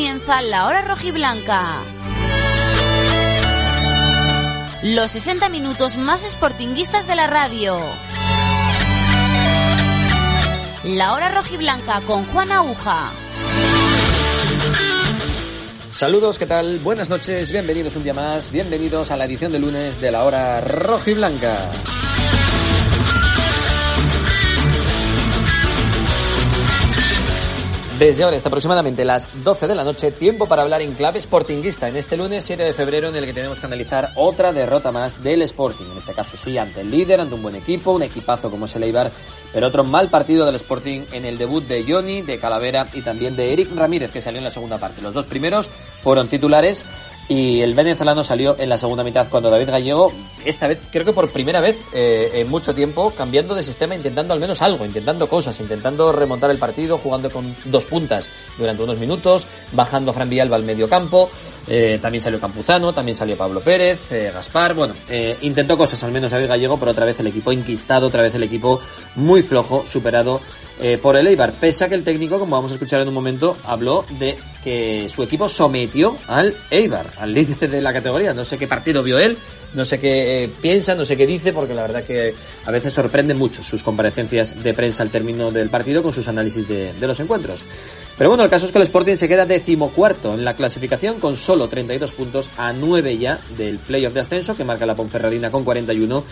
comienza la hora rojiblanca. Los 60 minutos más sportinguistas de la radio. La hora rojiblanca con Juan Aguja. Saludos, ¿qué tal? Buenas noches, bienvenidos un día más, bienvenidos a la edición de lunes de la hora rojiblanca. Desde ahora hasta aproximadamente las 12 de la noche, tiempo para hablar en clave sportinguista en este lunes 7 de febrero en el que tenemos que analizar otra derrota más del Sporting. En este caso sí, ante el líder, ante un buen equipo, un equipazo como es el Eibar, pero otro mal partido del Sporting en el debut de Johnny, de Calavera y también de Eric Ramírez que salió en la segunda parte. Los dos primeros fueron titulares y el venezolano salió en la segunda mitad cuando David Gallego, esta vez creo que por primera vez eh, en mucho tiempo, cambiando de sistema, intentando al menos algo, intentando cosas, intentando remontar el partido, jugando con dos puntas durante unos minutos, bajando Fran Villalba al medio campo, eh, también salió Campuzano, también salió Pablo Pérez, eh, Gaspar, bueno, intentó cosas al menos David Gallego, pero otra vez el equipo inquistado, otra vez el equipo muy flojo, superado por el Eibar, pese a que el técnico, como vamos a escuchar en un momento, habló de que su equipo sometió al Eibar, al líder de la categoría. No sé qué partido vio él, no sé qué eh, piensa, no sé qué dice, porque la verdad que a veces sorprende mucho sus comparecencias de prensa al término del partido con sus análisis de, de los encuentros. Pero bueno, el caso es que el Sporting se queda decimocuarto en la clasificación con solo 32 puntos a 9 ya del playoff de ascenso que marca la Ponferradina con 41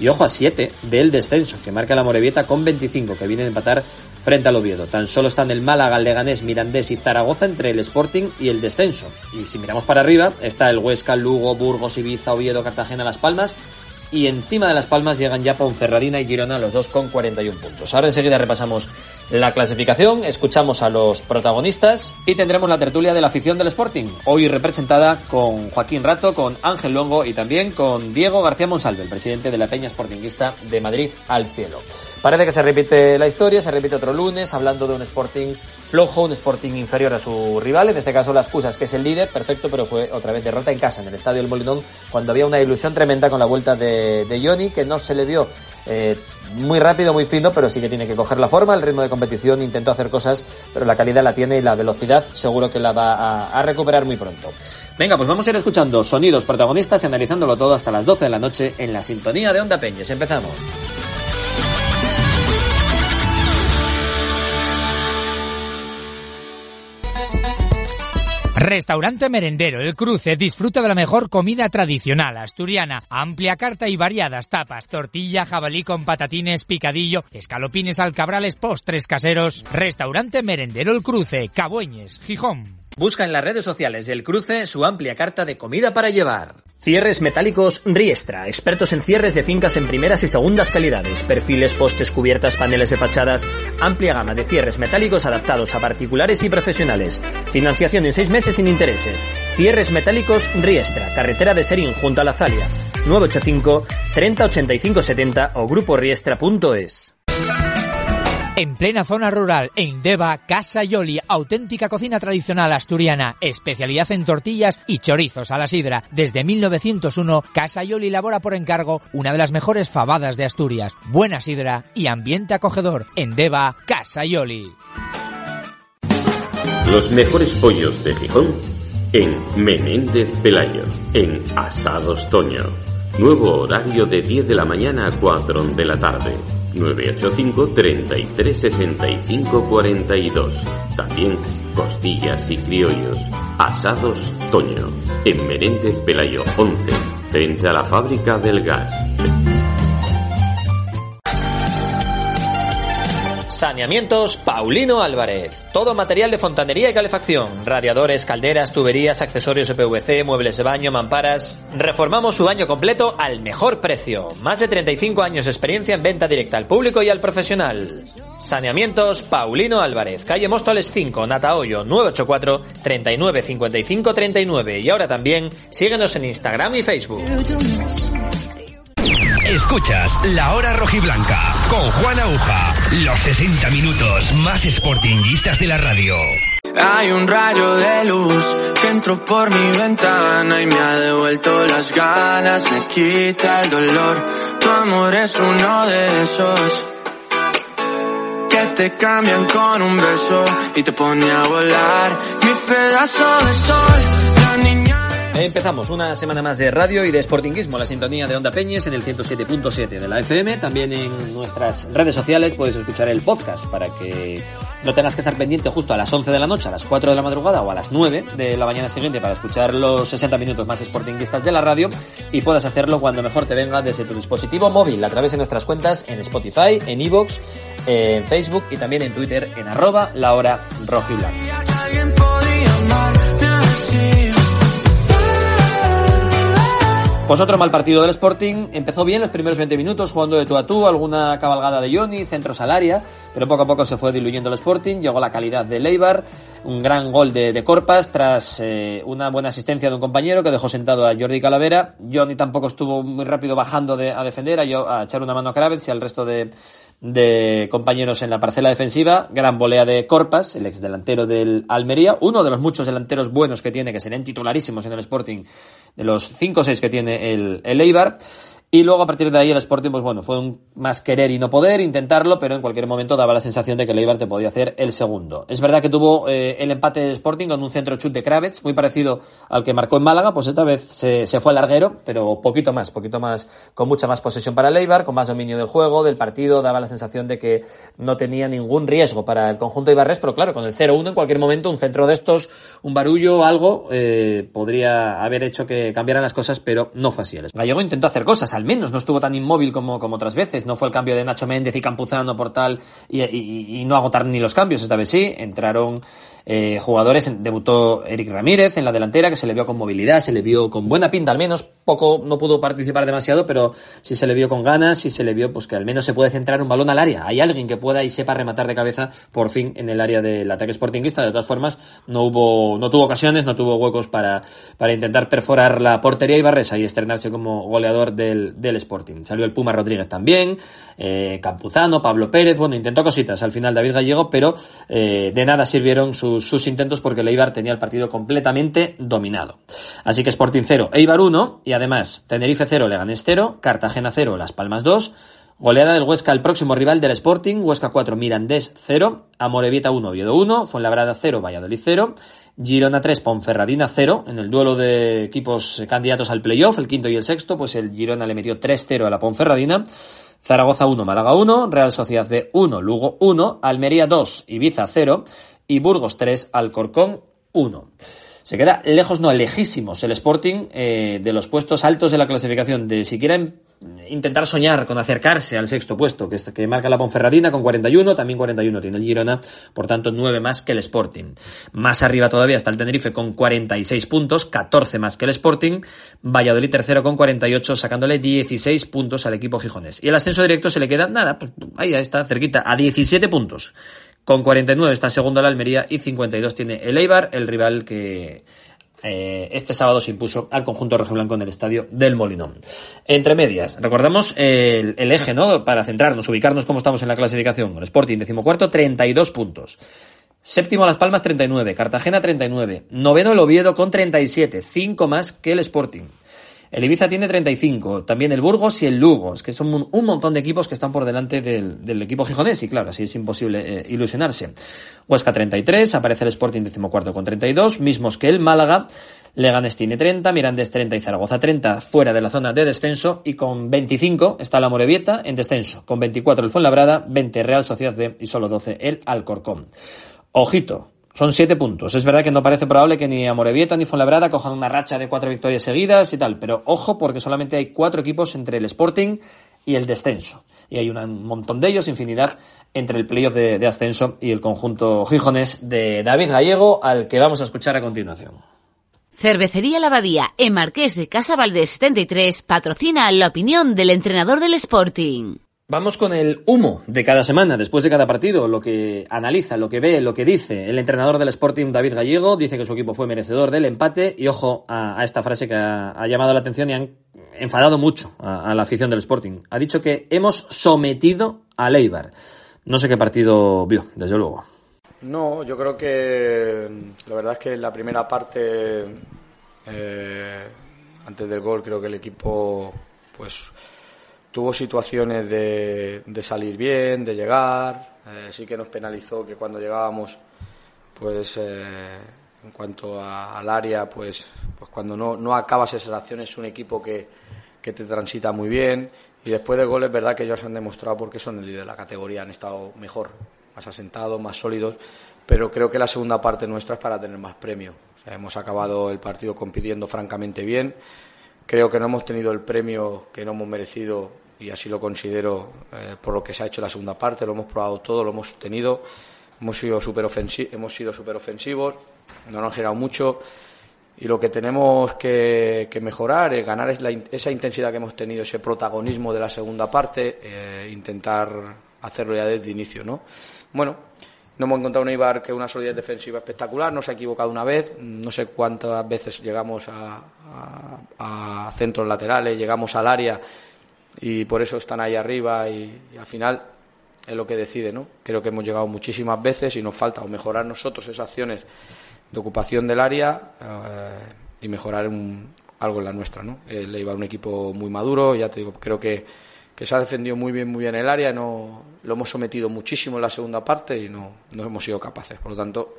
y ojo a 7 del descenso que marca la Morevieta con 25 que viene a empatar frente al Oviedo. Tan solo están el Málaga, el Leganés, Mirandés y Zaragoza entre el Sporting y el descenso. Y si miramos para arriba, está el Huesca, Lugo, Burgos, Ibiza, Oviedo, Cartagena, Las Palmas y encima de Las Palmas llegan ya Ponferradina y Girona, los dos con 41 puntos. Ahora enseguida repasamos la clasificación, escuchamos a los protagonistas y tendremos la tertulia de la afición del Sporting, hoy representada con Joaquín Rato, con Ángel Longo y también con Diego García Monsalve, el presidente de la Peña Sportinguista de Madrid al cielo. Parece que se repite la historia, se repite otro lunes, hablando de un Sporting flojo, un Sporting inferior a su rival, en este caso las Cusas, que es el líder, perfecto, pero fue otra vez derrota en casa, en el Estadio del Molinón, cuando había una ilusión tremenda con la vuelta de, de Johnny, que no se le vio eh, muy rápido, muy fino, pero sí que tiene que coger la forma, el ritmo de competición, intentó hacer cosas, pero la calidad la tiene y la velocidad seguro que la va a, a recuperar muy pronto. Venga, pues vamos a ir escuchando sonidos protagonistas y analizándolo todo hasta las 12 de la noche en la sintonía de Onda Peñes. Empezamos. Restaurante Merendero El Cruce disfruta de la mejor comida tradicional asturiana, amplia carta y variadas tapas, tortilla, jabalí con patatines, picadillo, escalopines alcabrales, postres caseros. Restaurante Merendero El Cruce, Cabueñes, Gijón. Busca en las redes sociales del Cruce su amplia carta de comida para llevar. Cierres metálicos Riestra, expertos en cierres de fincas en primeras y segundas calidades, perfiles, postes, cubiertas, paneles de fachadas, amplia gama de cierres metálicos adaptados a particulares y profesionales. Financiación en seis meses sin intereses. Cierres metálicos Riestra, carretera de Serín junto a la Zalia. 985 30 85 70 o gruporiestra.es. En plena zona rural, en Deva, Casa Yoli, auténtica cocina tradicional asturiana, especialidad en tortillas y chorizos a la sidra. Desde 1901, Casa Yoli elabora por encargo una de las mejores fabadas de Asturias. Buena sidra y ambiente acogedor. En Deva, Casa Yoli. Los mejores pollos de Gijón en Menéndez Pelayo, en Asados Toño. Nuevo horario de 10 de la mañana a 4 de la tarde. 985 33 65 42. También costillas y criollos. Asados Toño. En Menéndez Pelayo 11. Frente a la fábrica del gas. Saneamientos Paulino Álvarez. Todo material de fontanería y calefacción. Radiadores, calderas, tuberías, accesorios de PVC, muebles de baño, mamparas. Reformamos su baño completo al mejor precio. Más de 35 años de experiencia en venta directa al público y al profesional. Saneamientos Paulino Álvarez. Calle Móstoles 5, Natahoyo 984 39 55 39. Y ahora también síguenos en Instagram y Facebook. Escuchas La Hora Rojiblanca con Juan Aguja. Los 60 minutos más sportinguistas de la radio. Hay un rayo de luz que entró por mi ventana y me ha devuelto las ganas, me quita el dolor. Tu amor es uno de esos que te cambian con un beso y te pone a volar. Mi pedazo de sol, la niña. Empezamos una semana más de radio y de sportinguismo, la sintonía de Onda Peñes en el 107.7 de la FM. También en nuestras redes sociales puedes escuchar el podcast para que no tengas que estar pendiente justo a las 11 de la noche, a las 4 de la madrugada o a las 9 de la mañana siguiente para escuchar los 60 minutos más sportinguistas de la radio y puedas hacerlo cuando mejor te venga desde tu dispositivo móvil a través de nuestras cuentas en Spotify, en Evox, en Facebook y también en Twitter en arroba la hora Pues otro mal partido del Sporting. Empezó bien los primeros 20 minutos jugando de tú a tú, alguna cabalgada de Johnny, centros al área, pero poco a poco se fue diluyendo el Sporting. Llegó la calidad de Leibar, un gran gol de, de Corpas tras eh, una buena asistencia de un compañero que dejó sentado a Jordi Calavera. Johnny tampoco estuvo muy rápido bajando de- a defender, a, a echar una mano a Kravitz y al resto de, de compañeros en la parcela defensiva. Gran volea de Corpas, el ex delantero del Almería, uno de los muchos delanteros buenos que tiene, que serían titularísimos en el Sporting, de los 5 o 6 que tiene el, el Eibar. Y luego a partir de ahí el Sporting, pues bueno, fue un más querer y no poder, intentarlo, pero en cualquier momento daba la sensación de que el te podía hacer el segundo. Es verdad que tuvo eh, el empate del Sporting con un centro chut de Kravets, muy parecido al que marcó en Málaga, pues esta vez se, se fue al larguero, pero poquito más, poquito más, con mucha más posesión para el con más dominio del juego, del partido, daba la sensación de que no tenía ningún riesgo para el conjunto Ibarres, pero claro, con el 0-1 en cualquier momento, un centro de estos, un barullo, algo, eh, podría haber hecho que cambiaran las cosas, pero no fue así. El Gallego intentó hacer cosas, al menos no estuvo tan inmóvil como, como otras veces, no fue el cambio de Nacho Méndez y Campuzano por tal, y, no agotar ni los cambios, esta vez sí, entraron eh, jugadores, debutó Eric Ramírez en la delantera, que se le vio con movilidad, se le vio con buena pinta al menos, poco, no pudo participar demasiado, pero sí se le vio con ganas y se le vio pues que al menos se puede centrar un balón al área. Hay alguien que pueda y sepa rematar de cabeza por fin en el área del ataque sportinguista. De todas formas, no hubo, no tuvo ocasiones, no tuvo huecos para, para intentar perforar la portería ibarresa y estrenarse como goleador del, del Sporting. Salió el Puma Rodríguez también, eh, Campuzano, Pablo Pérez, bueno, intentó cositas al final David Gallego, pero eh, de nada sirvieron sus, sus intentos porque el Eibar tenía el partido completamente dominado. Así que Sporting 0, Eibar 1 y además Tenerife 0, Leganés 0, Cartagena 0, Las Palmas 2, Goleada del Huesca, el próximo rival del Sporting, Huesca 4, Mirandés 0, Amorebieta 1, Oviedo 1, Fuenlabrada 0, Valladolid 0, Girona 3, Ponferradina 0, en el duelo de equipos candidatos al playoff, el quinto y el sexto, pues el Girona le metió 3-0 a la Ponferradina, Zaragoza 1, Málaga 1, Real Sociedad B 1, Lugo 1, Almería 2, Ibiza 0 y Burgos 3, Alcorcón 1. Se queda lejos, no, lejísimos el Sporting eh, de los puestos altos de la clasificación, de siquiera em- intentar soñar con acercarse al sexto puesto, que, marca la Ponferradina con 41, también 41 tiene el Girona, por tanto 9 más que el Sporting. Más arriba todavía está el Tenerife con 46 puntos, 14 más que el Sporting, Valladolid tercero con 48, sacándole 16 puntos al equipo gijonés. Y el ascenso directo se le queda, nada, pues ahí está, cerquita, a 17 puntos. Con 49 está segundo la Almería y 52 tiene el Eibar, el rival que eh, este sábado se impuso al conjunto rojiblanco en el estadio del Molinón. Entre medias, recordamos el, el eje, ¿no? Para centrarnos, ubicarnos cómo estamos en la clasificación. El Sporting, decimocuarto, 32 puntos. Séptimo Las Palmas, 39. Cartagena, 39. Noveno el Oviedo con 37. 5 más que el Sporting. El Ibiza tiene 35, también el Burgos y el Lugo, es que son un, montón de equipos que están por delante del, del equipo gijonés y claro, así es imposible eh, ilusionarse. Huesca 33, aparece el Sporting decimocuarto con 32, mismos que el Málaga, Leganés tiene 30, Mirandés 30 y Zaragoza 30 fuera de la zona de descenso y con 25 está la Morevieta en descenso, con 24 el Fuenlabrada, 20 Real Sociedad B y solo 12 el Alcorcón. Ojito, son siete puntos. Es verdad que no parece probable que ni Amorebieta ni Fuenlabrada cojan una racha de cuatro victorias seguidas y tal, pero ojo porque solamente hay cuatro equipos entre el Sporting y el descenso. Y hay un montón de ellos, infinidad, entre el playoff de, ascenso y el conjunto gijonés de David Gallego, al que vamos a escuchar a continuación. Cervecería La Abadía, en Marqués de Casa Valdés 73, patrocina la opinión del entrenador del Sporting. Vamos con el humo de cada semana, después de cada partido, lo que analiza, lo que ve, lo que dice el entrenador del Sporting, David Gallego, dice que su equipo fue merecedor del empate y ojo a, esta frase que ha, llamado la atención y han enfadado mucho a, a la afición del Sporting. Ha dicho que hemos sometido a Leibar. No sé qué partido vio, desde luego. No, yo creo que la verdad es que en la primera parte, eh, antes del gol, creo que el equipo pues tuvo situaciones de, de salir bien, de llegar, eh, sí que nos penalizó que cuando llegábamos, pues eh, en cuanto al área, pues, pues cuando no, no acabas esas acciones es un equipo que, que te transita muy bien y después de goles, verdad que ellos han demostrado porque son el líder de la categoría, han estado mejor, más asentados, más sólidos, pero creo que la segunda parte nuestra es para tener más premio. O sea, hemos acabado el partido compitiendo francamente bien. Creo que no hemos tenido el premio que no hemos merecido y así lo considero eh, por lo que se ha hecho la segunda parte. Lo hemos probado todo, lo hemos tenido. Hemos sido súper hemos sido ofensivos, no nos han generado mucho. Y lo que tenemos que, mejorar es ganar es esa intensidad que hemos tenido, ese protagonismo de la segunda parte, eh, intentar hacerlo ya desde inicio, ¿no? Bueno, no hemos encontrado un Eibar que una solidez defensiva espectacular, no se ha equivocado una vez, no sé cuántas veces llegamos a, a- a centros laterales, llegamos al área y por eso están ahí arriba y, al final es lo que decide, ¿no? Creo que hemos llegado muchísimas veces y nos falta o mejorar nosotros esas acciones de ocupación del área eh, y mejorar un- algo en la nuestra, ¿no? El Eibar un equipo muy maduro, ya te digo, creo que, que se ha defendido muy bien, muy bien el área, no lo hemos sometido muchísimo en la segunda parte y no, no hemos sido capaces. Por lo tanto,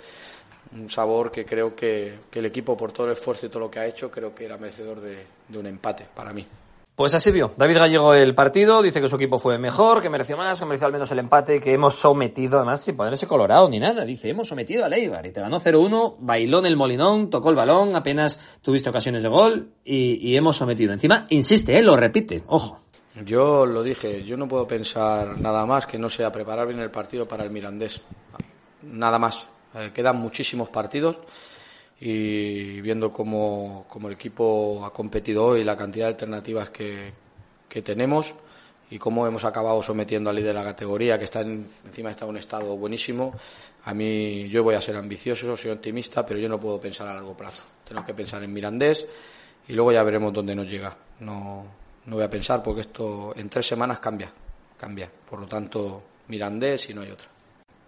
un sabor que creo que, que el equipo, por todo el esfuerzo y todo lo que ha hecho, creo que era merecedor de, de un empate para mí. Pues así vio David Gallego el partido, dice que su equipo fue mejor, que mereció más, que mereció al menos el empate, que hemos sometido, además sin ponerse colorado ni nada, dice, hemos sometido al Eibar y te ganó 0-1, bailó en el molinón, tocó el balón, apenas tuviste ocasiones de gol y, hemos sometido. Encima, insiste, él lo repite, ojo. Yo lo dije, yo no puedo pensar nada más que no sea preparar bien el partido para el Mirandés. Nada más. Eh, quedan muchísimos partidos y viendo cómo, cómo el equipo ha competido hoy, la cantidad de alternativas que, que tenemos y cómo hemos acabado sometiendo al líder de la categoría, que está en- encima está en un estado buenísimo. A mí, yo voy a ser ambicioso, soy optimista, pero yo no puedo pensar a largo plazo. Tengo que pensar en Mirandés y luego ya veremos dónde nos llega. No, no voy a pensar porque esto en tres semanas cambia, cambia. Por lo tanto, Mirandés y no hay otra.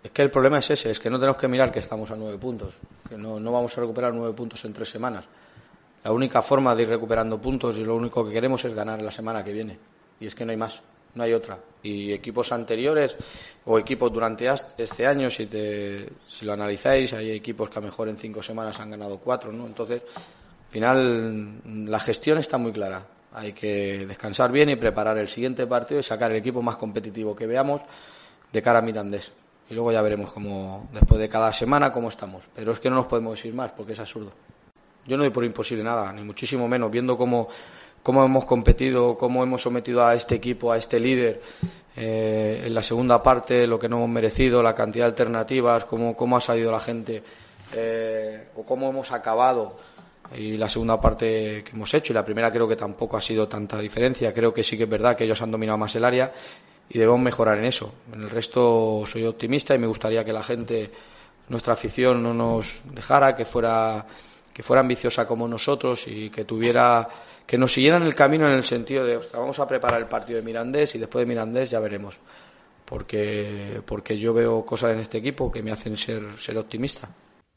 Es que el problema es ese, es que no tenemos que mirar que estamos a nueve puntos, que no, no vamos a recuperar nueve puntos en tres semanas. La única forma de ir recuperando puntos y lo único que queremos es ganar la semana que viene. Y es que no hay más, no hay otra. Y equipos anteriores o equipos durante este año, si, te, si lo analizáis, hay equipos que a lo mejor en cinco semanas han ganado cuatro, ¿no? Entonces, al final, la gestión está muy clara. Hay que descansar bien y preparar el siguiente partido y sacar el equipo más competitivo que veamos de cara a Mirandés. Y luego ya veremos cómo, después de cada semana, cómo estamos. Pero es que no nos podemos decir más porque es absurdo. Yo no doy por imposible nada, ni muchísimo menos, viendo cómo, cómo hemos competido, cómo hemos sometido a este equipo, a este líder eh, en la segunda parte, lo que no hemos merecido, la cantidad de alternativas, cómo, cómo ha salido la gente, eh, o cómo hemos acabado y la segunda parte que hemos hecho y la primera creo que tampoco ha sido tanta diferencia creo que sí que es verdad que ellos han dominado más el área y debemos mejorar en eso. En el resto soy optimista y me gustaría que la gente nuestra afición no nos dejara que fuera que fuera ambiciosa como nosotros y que tuviera que nos siguieran el camino en el sentido de "Ostras, vamos a preparar el partido de Mirandés y después de Mirandés ya veremos porque porque yo veo cosas en este equipo que me hacen ser ser optimista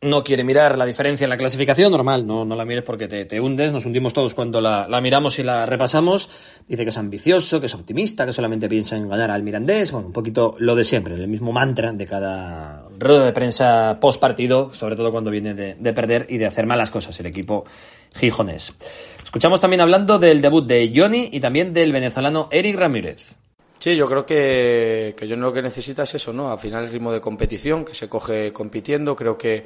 No quiere mirar la diferencia en la clasificación, normal, no, no la mires porque te, te hundes, nos hundimos todos cuando la, la miramos y la repasamos. Dice que es ambicioso, que es optimista, que solamente piensa en ganar al Mirandés, bueno, un poquito lo de siempre, el mismo mantra de cada rueda de prensa post partido, sobre todo cuando viene de, de perder y de hacer malas cosas el equipo gijonés. Escuchamos también hablando del debut de Johnny y también del venezolano Eric Ramírez. Sí, yo creo que, que yo lo que necesita es eso, ¿no? Al final el ritmo de competición, que se coge compitiendo, creo que,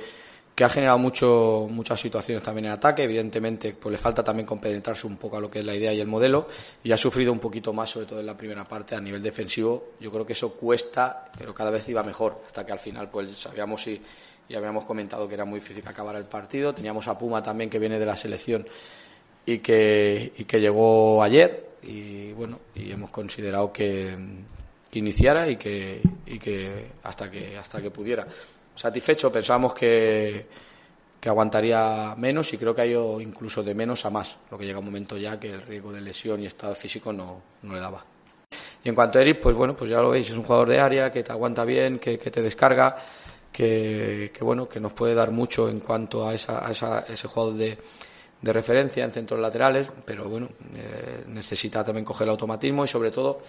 que ha generado mucho, muchas situaciones también en ataque, evidentemente pues le falta también compenetrarse un poco a lo que es la idea y el modelo, y ha sufrido un poquito más, sobre todo en la primera parte, a nivel defensivo, yo creo que eso cuesta, pero cada vez iba mejor, hasta que al final pues sabíamos y, y habíamos comentado que era muy difícil acabar el partido, teníamos a Puma también que viene de la selección y que, y que llegó ayer. Y bueno y hemos considerado que, que iniciara y que, y que hasta que hasta que pudiera satisfecho pensábamos que que aguantaría menos y creo que ha ido incluso de menos a más lo que llega un momento ya que el riesgo de lesión y estado físico no, no le daba. Y en cuanto a Eric pues bueno pues ya lo veis es un jugador de área que te aguanta bien que, que te descarga que, que bueno que nos puede dar mucho en cuanto a, esa, a esa- ese jugador de de referencia en centros laterales, pero bueno, eh, necesita también coger el automatismo y sobre todo,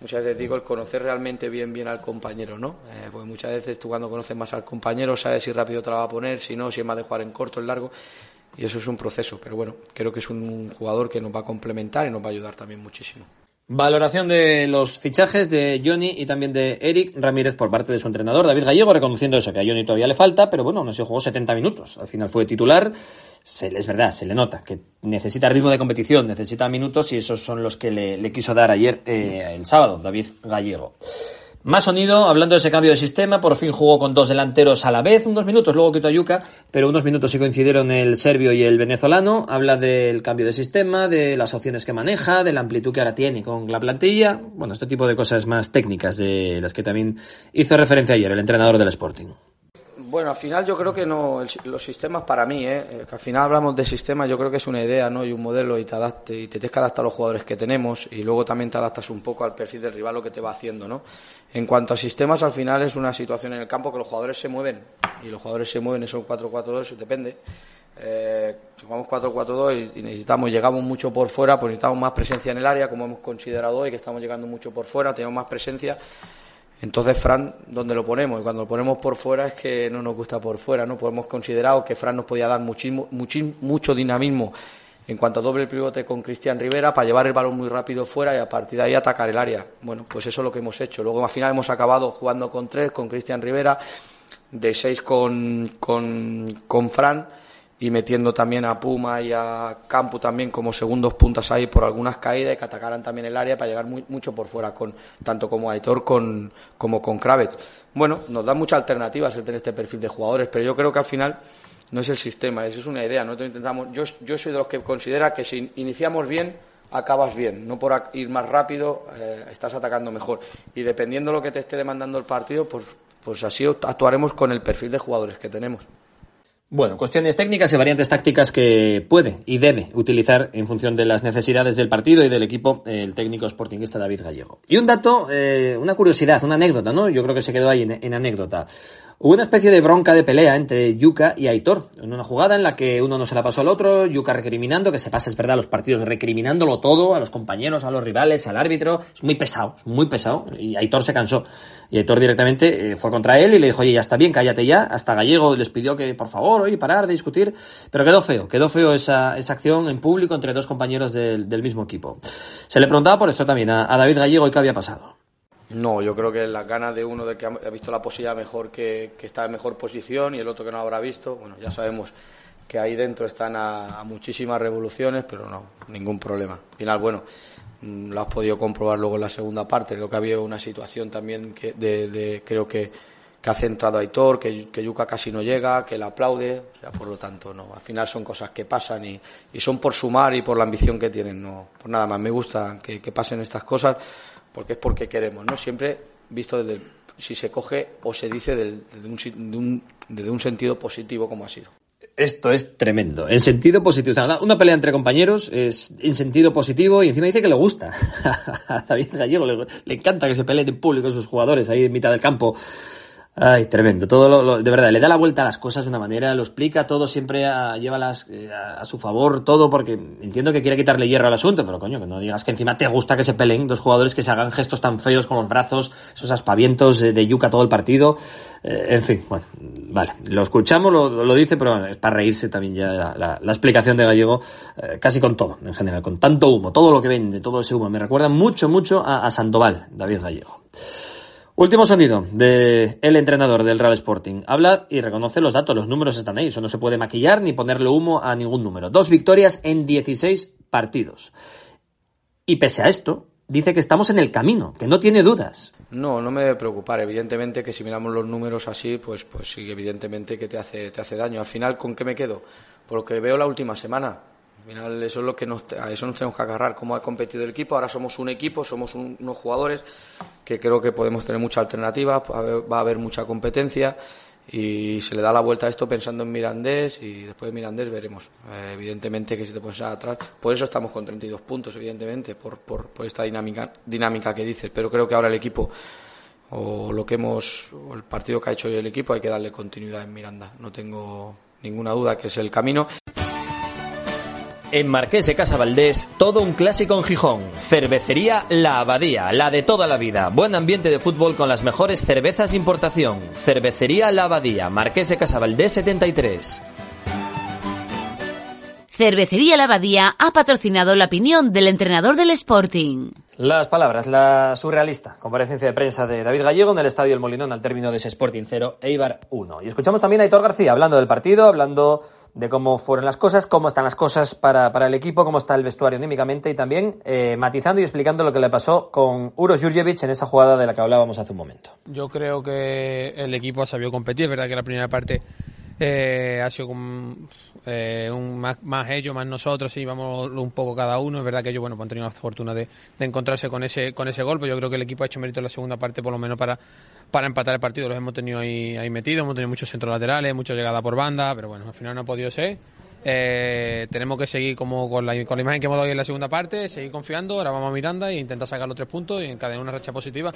muchas veces digo, el conocer realmente bien bien al compañero, ¿no? Eh, porque muchas veces tú cuando conoces más al compañero sabes si rápido te la va a poner, si no, si es más de jugar en corto, en largo, y eso es un proceso, pero bueno, creo que es un jugador que nos va a complementar y nos va a ayudar también muchísimo. Valoración de los fichajes de Johnny y también de Eric Ramírez por parte de su entrenador, David Gallego, reconociendo eso, que a Johnny todavía le falta, pero bueno, no se jugó 70 minutos. Al final fue titular. Se, es verdad, se le nota que necesita ritmo de competición, necesita minutos y esos son los que le, quiso dar ayer, eh, el sábado, David Gallego. Más sonido, hablando de ese cambio de sistema, por fin jugó con dos delanteros a la vez, unos minutos, luego quitó a pero unos minutos sí coincidieron el serbio y el venezolano. Habla del cambio de sistema, de las opciones que maneja, de la amplitud que ahora tiene con la plantilla. Bueno, este tipo de cosas más técnicas de las que también hizo referencia ayer el entrenador del Sporting. Bueno, al final yo creo que no, los sistemas para mí. ¿eh? que al final hablamos de sistemas, yo creo que es una idea ¿no? y un modelo y te adapte y te tienes que adaptar a los jugadores que tenemos y luego también te adaptas un poco al perfil del rival lo que te va haciendo. ¿no? En cuanto a sistemas, al final es una situación en el campo que los jugadores se mueven y los jugadores se mueven, eso 4-4-2, depende. Eh, si jugamos 4-4-2 y, necesitamos, llegamos mucho por fuera, pues necesitamos más presencia en el área, como hemos considerado hoy, que estamos llegando mucho por fuera, tenemos más presencia entonces, Fran, ¿dónde lo ponemos? Y cuando lo ponemos por fuera es que no nos gusta por fuera, ¿no? Pues hemos considerado que Fran nos podía dar muchísimo, mucho dinamismo en cuanto doble pivote con Cristian Rivera para llevar el balón muy rápido fuera y a partir de ahí atacar el área. Bueno, pues eso es lo que hemos hecho. Luego al final hemos acabado jugando con tres, con Cristian Rivera, de seis con, con, con Fran y metiendo también a Puma y a Campo también como segundos puntas ahí por algunas caídas y que atacaran también el área para llegar mucho por fuera, con tanto como Aitor con, como con Kravets. Bueno, nos da muchas alternativas el tener este perfil de jugadores, pero yo creo que al final no es el sistema, eso es una idea. Nosotros intentamos, yo, yo soy de los que considera que si iniciamos bien, acabas bien, no por ir más rápido, eh, estás atacando mejor. Y dependiendo de lo que te esté demandando el partido, pues, pues así actuaremos con el perfil de jugadores que tenemos. Bueno, cuestiones técnicas y variantes tácticas que puede y debe utilizar en función de las necesidades del partido y del equipo el técnico sportingista David Gallego. Y un dato, eh, una curiosidad, una anécdota, ¿no? Yo creo que se quedó ahí en anécdota. Hubo una especie de bronca de pelea entre Yuka y Aitor, en una jugada en la que uno no se la pasó al otro, Yuka recriminando, que se pasa, es verdad, los partidos recriminándolo todo, a los compañeros, a los rivales, al árbitro, es muy pesado, es muy pesado, y Aitor se cansó. Y Aitor directamente eh, fue contra él y le dijo, oye, ya está bien, cállate ya, hasta Gallego les pidió que, por favor, oye, parar de discutir, pero quedó feo, quedó feo esa, esa acción en público entre dos compañeros del, mismo equipo. Se le preguntaba por eso también a, a David Gallego y qué había pasado. No, yo creo que las ganas de uno de que ha visto la posibilidad mejor que, está en mejor posición y el otro que no habrá visto, bueno, ya sabemos que ahí dentro están a, muchísimas revoluciones, pero no, ningún problema. Al final, bueno, mm, lo has podido comprobar luego en la segunda parte. Creo que había una situación también que de, creo que, que ha centrado a Aitor, que, Yuka casi no llega, que le aplaude, o sea, por lo tanto, no. Al final son cosas que pasan y, son por sumar y por la ambición que tienen, no. Por nada más, me gusta que pasen estas cosas porque es porque queremos, ¿no? Siempre visto desde si se coge o se dice desde, un, un, sentido positivo como ha sido. Esto es tremendo. En sentido positivo. una pelea entre compañeros es en sentido positivo y encima dice que le gusta. A David Gallego le, le encanta que se peleen en público sus jugadores ahí en mitad del campo. Ay, tremendo. Todo lo, de verdad, le da la vuelta a las cosas de una manera, lo explica todo, siempre lleva las, eh, a, su favor todo, porque entiendo que quiere quitarle hierro al asunto, pero coño, que no digas que encima te gusta que se peleen dos jugadores que se hagan gestos tan feos con los brazos, esos aspavientos de, yuca todo el partido. Eh, en fin, bueno, vale, lo escuchamos, lo, lo dice, pero es para reírse también ya la, explicación de Gallego, eh, casi con todo, en general, con tanto humo, todo lo que vende, todo ese humo. Me recuerda mucho, mucho a, a Sandoval, David Gallego. Último sonido de el entrenador del Real Sporting. Habla y reconoce los datos, los números están ahí, eso no se puede maquillar ni ponerle humo a ningún número. Dos victorias en 16 partidos. Y pese a esto, dice que estamos en el camino, que no tiene dudas. No, no me debe preocupar. Evidentemente que si miramos los números así, pues, pues sí, evidentemente que te hace, te hace daño. Al final, ¿con qué me quedo? Por lo que veo la última semana. Al final eso es lo que nos, a eso nos tenemos que agarrar, cómo ha competido el equipo. Ahora somos un equipo, somos unos jugadores que creo que podemos tener mucha alternativa, va a haber mucha competencia y se le da la vuelta a esto pensando en Mirandés y después de Mirandés veremos. Eh, evidentemente que si te pones atrás, por eso estamos con 32 puntos, evidentemente, por, por, por esta dinámica, dinámica que dices, pero creo que ahora el equipo o lo que hemos, o el partido que ha hecho hoy el equipo hay que darle continuidad en Miranda. No tengo ninguna duda que es el camino. En Marqués de Casabaldés, todo un clásico en Gijón. Cervecería La Abadía, la de toda la vida. Buen ambiente de fútbol con las mejores cervezas de importación. Cervecería La Abadía, Marqués de Casabaldés 73. Cervecería La Abadía ha patrocinado la opinión del entrenador del Sporting. Las palabras, la surrealista comparecencia de prensa de David Gallego en el Estadio El Molinón al término de ese Sporting 0, Eibar 1. Y escuchamos también a Aitor García hablando del partido, hablando de cómo fueron las cosas, cómo están las cosas para, para el equipo, cómo está el vestuario anímicamente y también eh, matizando y explicando lo que le pasó con Uros Jurjevic en esa jugada de la que hablábamos hace un momento. Yo creo que el equipo ha sabido competir, es verdad que la primera parte eh, ha sido con, eh, un, más, más, ellos, más nosotros, sí, vamos un poco cada uno. Es verdad que ellos bueno, pues han tenido la fortuna de, de, encontrarse con ese, con ese golpe. Yo creo que el equipo ha hecho mérito en la segunda parte, por lo menos para, para empatar el partido. Los hemos tenido ahí, ahí metidos, hemos tenido muchos centros laterales, mucha llegada por banda, pero bueno, al final no ha podido ser. Eh, tenemos que seguir como con la, con la imagen que hemos dado hoy en la segunda parte, seguir confiando, ahora vamos a Miranda e intentar sacar los tres puntos y encadenar una racha positiva,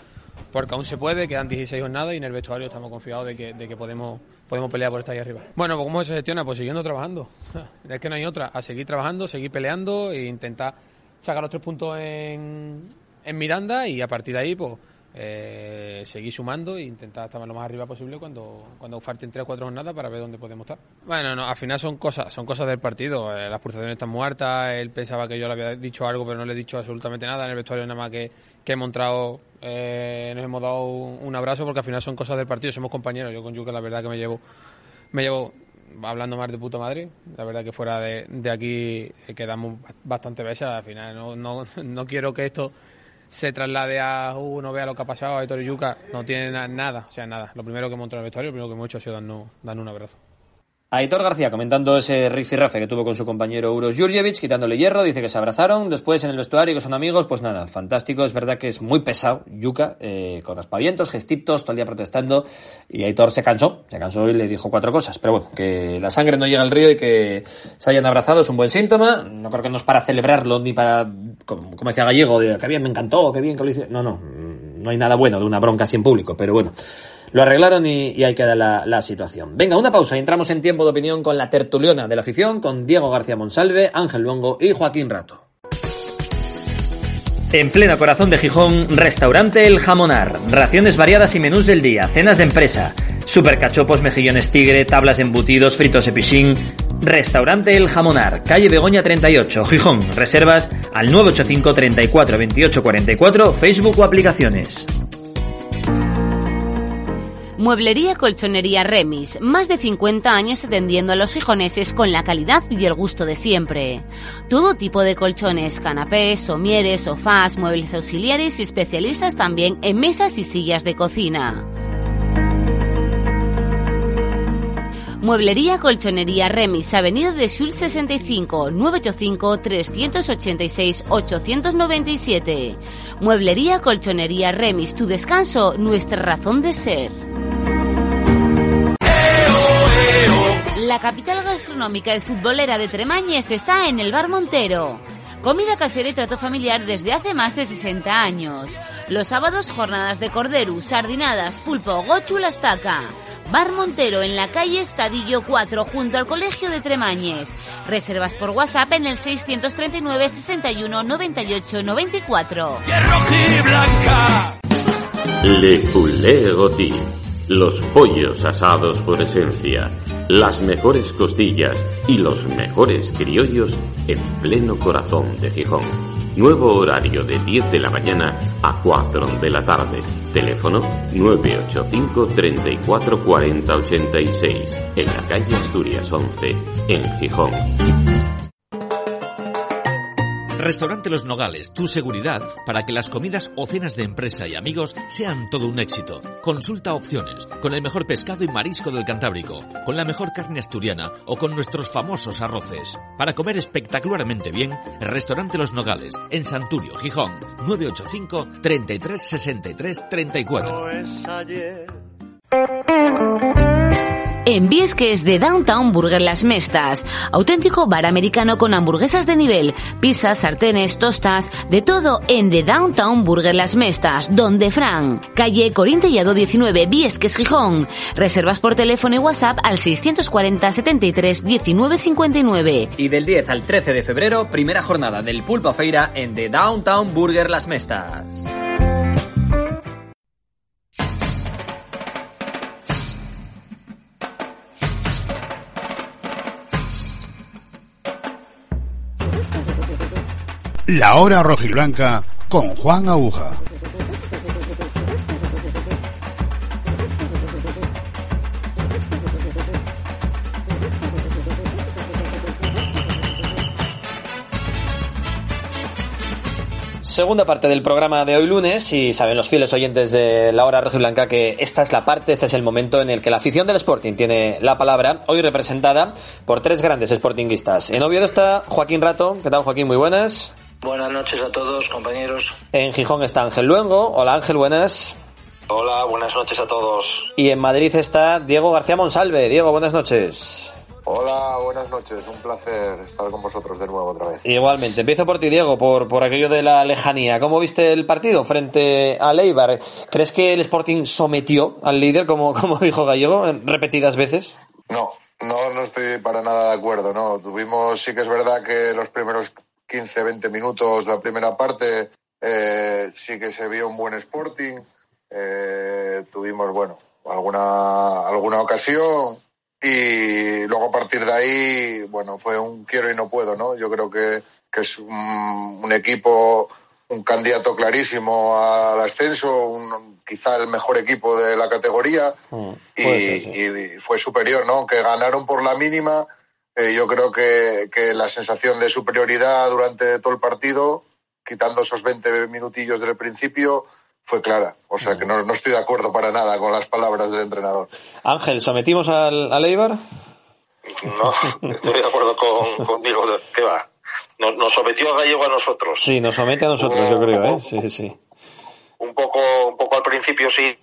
porque aún se puede, quedan 16 jornadas y en el vestuario estamos confiados de que, de que podemos, podemos pelear por estar ahí arriba. Bueno, pues ¿cómo se gestiona? Pues siguiendo trabajando, es que no hay otra, a seguir trabajando, seguir peleando e intentar sacar los tres puntos en, en Miranda y a partir de ahí pues eh, seguir sumando e intentar estar lo más arriba posible cuando, cuando falten tres o cuatro jornadas para ver dónde podemos estar. Bueno, no, al final son cosas, son cosas del partido. Eh, las pulsaciones están muertas, él pensaba que yo le había dicho algo, pero no le he dicho absolutamente nada. En el vestuario nada más que, que hemos entrado, eh, nos hemos dado un, abrazo porque al final son cosas del partido, somos compañeros. Yo con Yuka la verdad que me llevo, me llevo hablando más de puta madre, la verdad que fuera de, de aquí quedamos bastante veces, al final no, no, no quiero que esto se traslade a uh, no vea lo que ha pasado, a Héctor Yuca, no tiene na nada, o sea, nada. Lo primero que hemos entrado en el vestuario, lo primero que hemos hecho ha sido darnos un abrazo. Aitor García comentando ese rifirrafe que tuvo con su compañero Uros Jurjevic, quitándole hierro, dice que se abrazaron, después en el vestuario que son amigos, pues nada, fantástico, es verdad que es muy pesado Yuca, eh, con raspavientos, gestitos, todo el día protestando, y Aitor se cansó, se cansó y le dijo cuatro cosas, pero bueno, que la sangre no llega al río y que se hayan abrazado es un buen síntoma, no creo que no es para celebrarlo ni para, como, como decía Gallego, de que bien me encantó, que bien que lo hice, no, no, no hay nada bueno de una bronca así en público, pero bueno. Lo arreglaron y, y ahí queda la, situación. Venga, una pausa y entramos en tiempo de opinión con la tertuliona de la afición, con Diego García Monsalve, Ángel Luongo y Joaquín Rato. En pleno corazón de Gijón, restaurante El Jamonar. Raciones variadas y menús del día, cenas de empresa, supercachopos, mejillones tigre, tablas embutidos, fritos epichín. Restaurante El Jamonar, calle Begoña 38, Gijón. Reservas al 985 34 28 44, Facebook o aplicaciones. Mueblería Colchonería Remis, más de 50 años atendiendo a los gijoneses con la calidad y el gusto de siempre. Todo tipo de colchones, canapés, somieres, sofás, muebles auxiliares y especialistas también en mesas y sillas de cocina. Mueblería Colchonería Remis, Avenida de Sul 65, 985 386 897. Mueblería Colchonería Remis, tu descanso, nuestra razón de ser. La capital gastronómica y futbolera de Tremañes está en el Bar Montero. Comida casera y trato familiar desde hace más de 60 años. Los sábados jornadas de cordero, sardinadas, pulpo, gochu, lastaca. Bar Montero en la calle Estadillo 4 junto al Colegio de Tremañes. Reservas por WhatsApp en el 639 61 98 94. Le Poulet Goti. Los pollos asados por esencia, las mejores costillas y los mejores criollos en pleno corazón de Gijón. Nuevo horario de 10 de la mañana a 4 de la tarde. Teléfono 985 34 40 86 en la calle Asturias 11 en Gijón. Restaurante Los Nogales, tu seguridad para que las comidas o cenas de empresa y amigos sean todo un éxito. Consulta opciones, con el mejor pescado y marisco del Cantábrico, con la mejor carne asturiana o con nuestros famosos arroces. Para comer espectacularmente bien, Restaurante Los Nogales, en Santurio, Gijón, 985 33 63 34. En Viesques de Downtown Burger Las Mestas, auténtico bar americano con hamburguesas de nivel, pizzas, sartenes, tostas, de todo en The Downtown Burger Las Mestas, donde Fran, calle Corintellado 19, Viesques, Gijón. Reservas por teléfono y WhatsApp al 640 73 19 59. Y del 10 al 13 de febrero, primera jornada del Pulpa Feira en The Downtown Burger Las Mestas. La hora rojiblanca con Juan Aguja. Segunda parte del programa de hoy lunes y saben los fieles oyentes de la hora rojiblanca que esta es la parte, este es el momento en el que la afición del Sporting tiene la palabra, hoy representada por tres grandes sportinguistas. En Oviedo está Joaquín Rato. ¿Qué tal Joaquín? Muy buenas. Buenas noches a todos, compañeros. En Gijón está Ángel Luengo. Hola Ángel, buenas. Hola, buenas noches a todos. Y en Madrid está Diego García Monsalve. Diego, buenas noches. Hola, buenas noches. Un placer estar con vosotros de nuevo otra vez. Igualmente. Empiezo por ti, Diego, por, por aquello de la lejanía. ¿Cómo viste el partido frente a Leibar? ¿Crees que el Sporting sometió al líder, como, como dijo Gallego, repetidas veces? No, no, no estoy para nada de acuerdo. No, tuvimos, sí que es verdad que los primeros 15, 20 minutos de la primera parte eh, sí que se vio un buen Sporting. Eh, tuvimos, bueno, alguna, alguna ocasión y luego a partir de ahí, bueno, fue un quiero y no puedo, ¿no? Yo creo que, que es un, un, equipo, un candidato clarísimo al ascenso, un, quizá el mejor equipo de la categoría mm, y, ser, sí. y, fue superior, ¿no? Que ganaron por la mínima. Eh, yo creo que, que la sensación de superioridad durante todo el partido, quitando esos 20 minutillos del principio, fue clara. O sea que no, no, estoy de acuerdo para nada con las palabras del entrenador. Ángel, ¿sometimos al, al Eibar? No, estoy de acuerdo con, contigo. ¿Qué va? Nos, nos, sometió a Gallego a nosotros. Sí, nos somete a nosotros, un, yo creo, ¿eh? Sí, sí. Un poco, un poco al principio sí,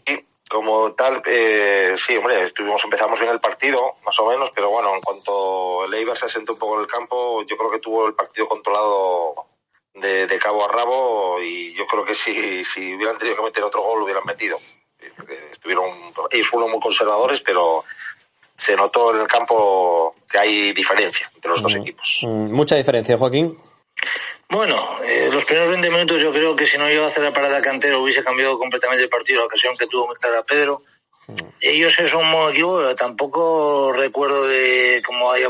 como tal, eh, sí, hombre, estuvimos, empezamos bien el partido, más o menos, pero bueno, en cuanto el Eibar se asentó un poco en el campo, yo creo que tuvo el partido controlado de, de, cabo a rabo y yo creo que si, si hubieran tenido que meter otro gol lo hubieran metido. Estuvieron, ellos fueron muy conservadores, pero se notó en el campo que hay diferencia entre los mm, dos equipos. Mucha diferencia, Joaquín. Bueno, eh, los primeros 20 minutos yo creo que si no iba a hacer la parada cantero hubiese cambiado completamente el partido, la ocasión que tuvo a Pedro. Mm. Ellos es un buen equipo, pero tampoco recuerdo de como haya,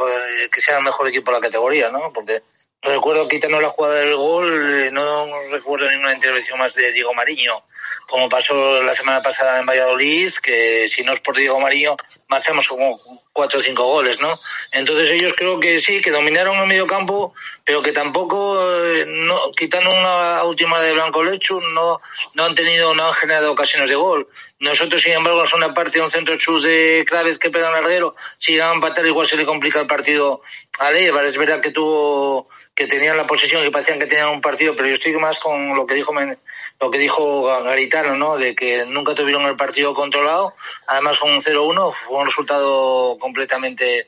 que sea el mejor equipo de la categoría, ¿no? Porque recuerdo quitando la jugada del gol, no recuerdo ninguna intervención más de Diego Mariño, como pasó la semana pasada en Valladolid, que si no es por Diego Mariño, marchamos como cuatro o cinco goles, ¿no? Entonces ellos creo que sí, que dominaron el medio campo, pero que tampoco, no, quitando una última de Blanco Lechu, no, no han tenido, no han generado ocasiones de gol. Nosotros, sin embargo, en una parte, un centro chus de Claves que pegan larguero, si a empatar igual se le complica el partido Leibar. Es verdad que tuvo, que tenían la posesión y parecían que tenían un partido, pero yo estoy más con lo que dijo lo que dijo Garitano, ¿no? De que nunca tuvieron el partido controlado, además con un 0-1 fue un resultado completamente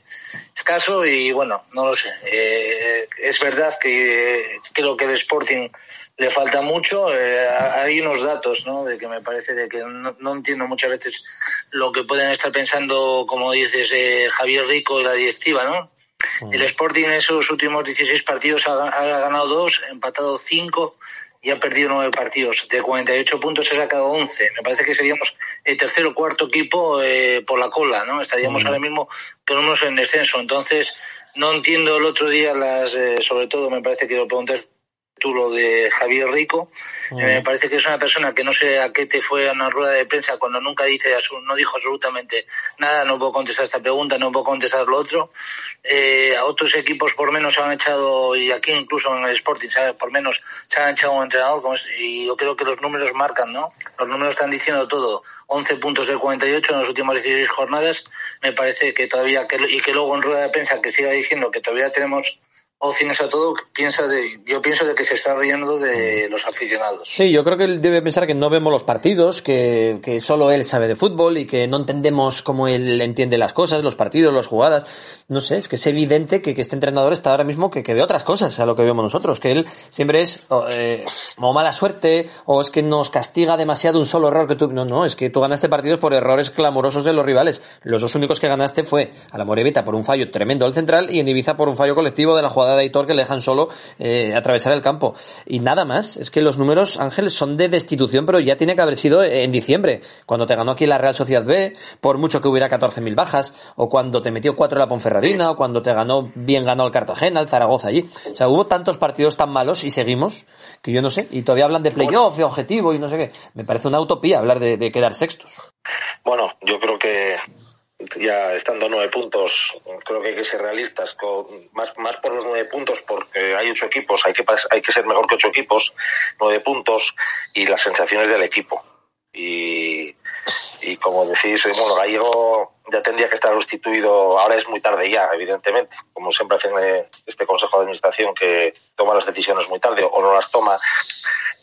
escaso y bueno, no lo sé. Eh, es verdad que creo que de Sporting le falta mucho. Eh, hay unos datos, ¿no? De que me parece de que no, no, entiendo muchas veces lo que pueden estar pensando, como dices, eh, Javier Rico y la directiva, ¿no? El Sporting en esos últimos 16 partidos ha, ha ganado dos, empatado cinco y ha perdido nueve partidos. De 48 puntos ha sacado 11. Me parece que seríamos el tercer o cuarto equipo eh, por la cola, ¿no? Estaríamos mm. ahora mismo con unos en descenso. Entonces, no entiendo el otro día las, eh, sobre todo me parece que lo preguntas tú lo de Javier Rico. Mm. Eh, me parece que es una persona que no sé a qué te fue a una rueda de prensa cuando nunca dice, no dijo absolutamente nada, no puedo contestar esta pregunta, no puedo contestar lo otro. Eh, a otros equipos por menos se han echado, y aquí incluso en el Sporting, ¿sabes? por menos se han echado un entrenador, y yo creo que los números marcan, ¿no? Los números están diciendo todo. 11 puntos de 48 en las últimas 16 jornadas, me parece que todavía, que, y que luego en rueda de prensa que siga diciendo que todavía tenemos opciones a todo, piensa de, yo pienso de que se está riendo de los aficionados. Sí, yo creo que él debe pensar que no vemos los partidos, que, que solo él sabe de fútbol y que no entendemos cómo él entiende las cosas, los partidos, las jugadas. No sé, es que es evidente que, que este entrenador está ahora mismo que, que ve otras cosas a lo que vemos nosotros, que él siempre es o, eh, o mala suerte o es que nos castiga demasiado un solo error que tú... No, no, es que tú ganaste partidos por errores clamorosos de los rivales. Los dos únicos que ganaste fue a la Morevita por un fallo tremendo del central y en Ibiza por un fallo colectivo de la jugada de Aitor que le dejan solo eh, atravesar el campo. Y nada más, es que los números, Ángel, son de destitución, pero ya tiene que haber sido en diciembre, cuando te ganó aquí la Real Sociedad B, por mucho que hubiera 14.000 bajas, o cuando te metió cuatro la Ponferradina, o cuando te ganó bien ganó el Cartagena, el Zaragoza allí. O sea, hubo tantos partidos tan malos y seguimos, que yo no sé, y todavía hablan de playoff, de objetivo y no sé qué. Me parece una utopía hablar de, de quedar sextos. Bueno, yo creo que ya estando nueve puntos, creo que hay que ser realistas, más, más por los nueve puntos, porque hay ocho equipos, hay que, hay que ser mejor que ocho equipos, nueve puntos y las sensaciones del equipo. Y, y como decís, bueno, Gallego ya tendría que estar sustituido, ahora es muy tarde ya, evidentemente, como siempre hacen este Consejo de Administración que toma las decisiones muy tarde o no las toma.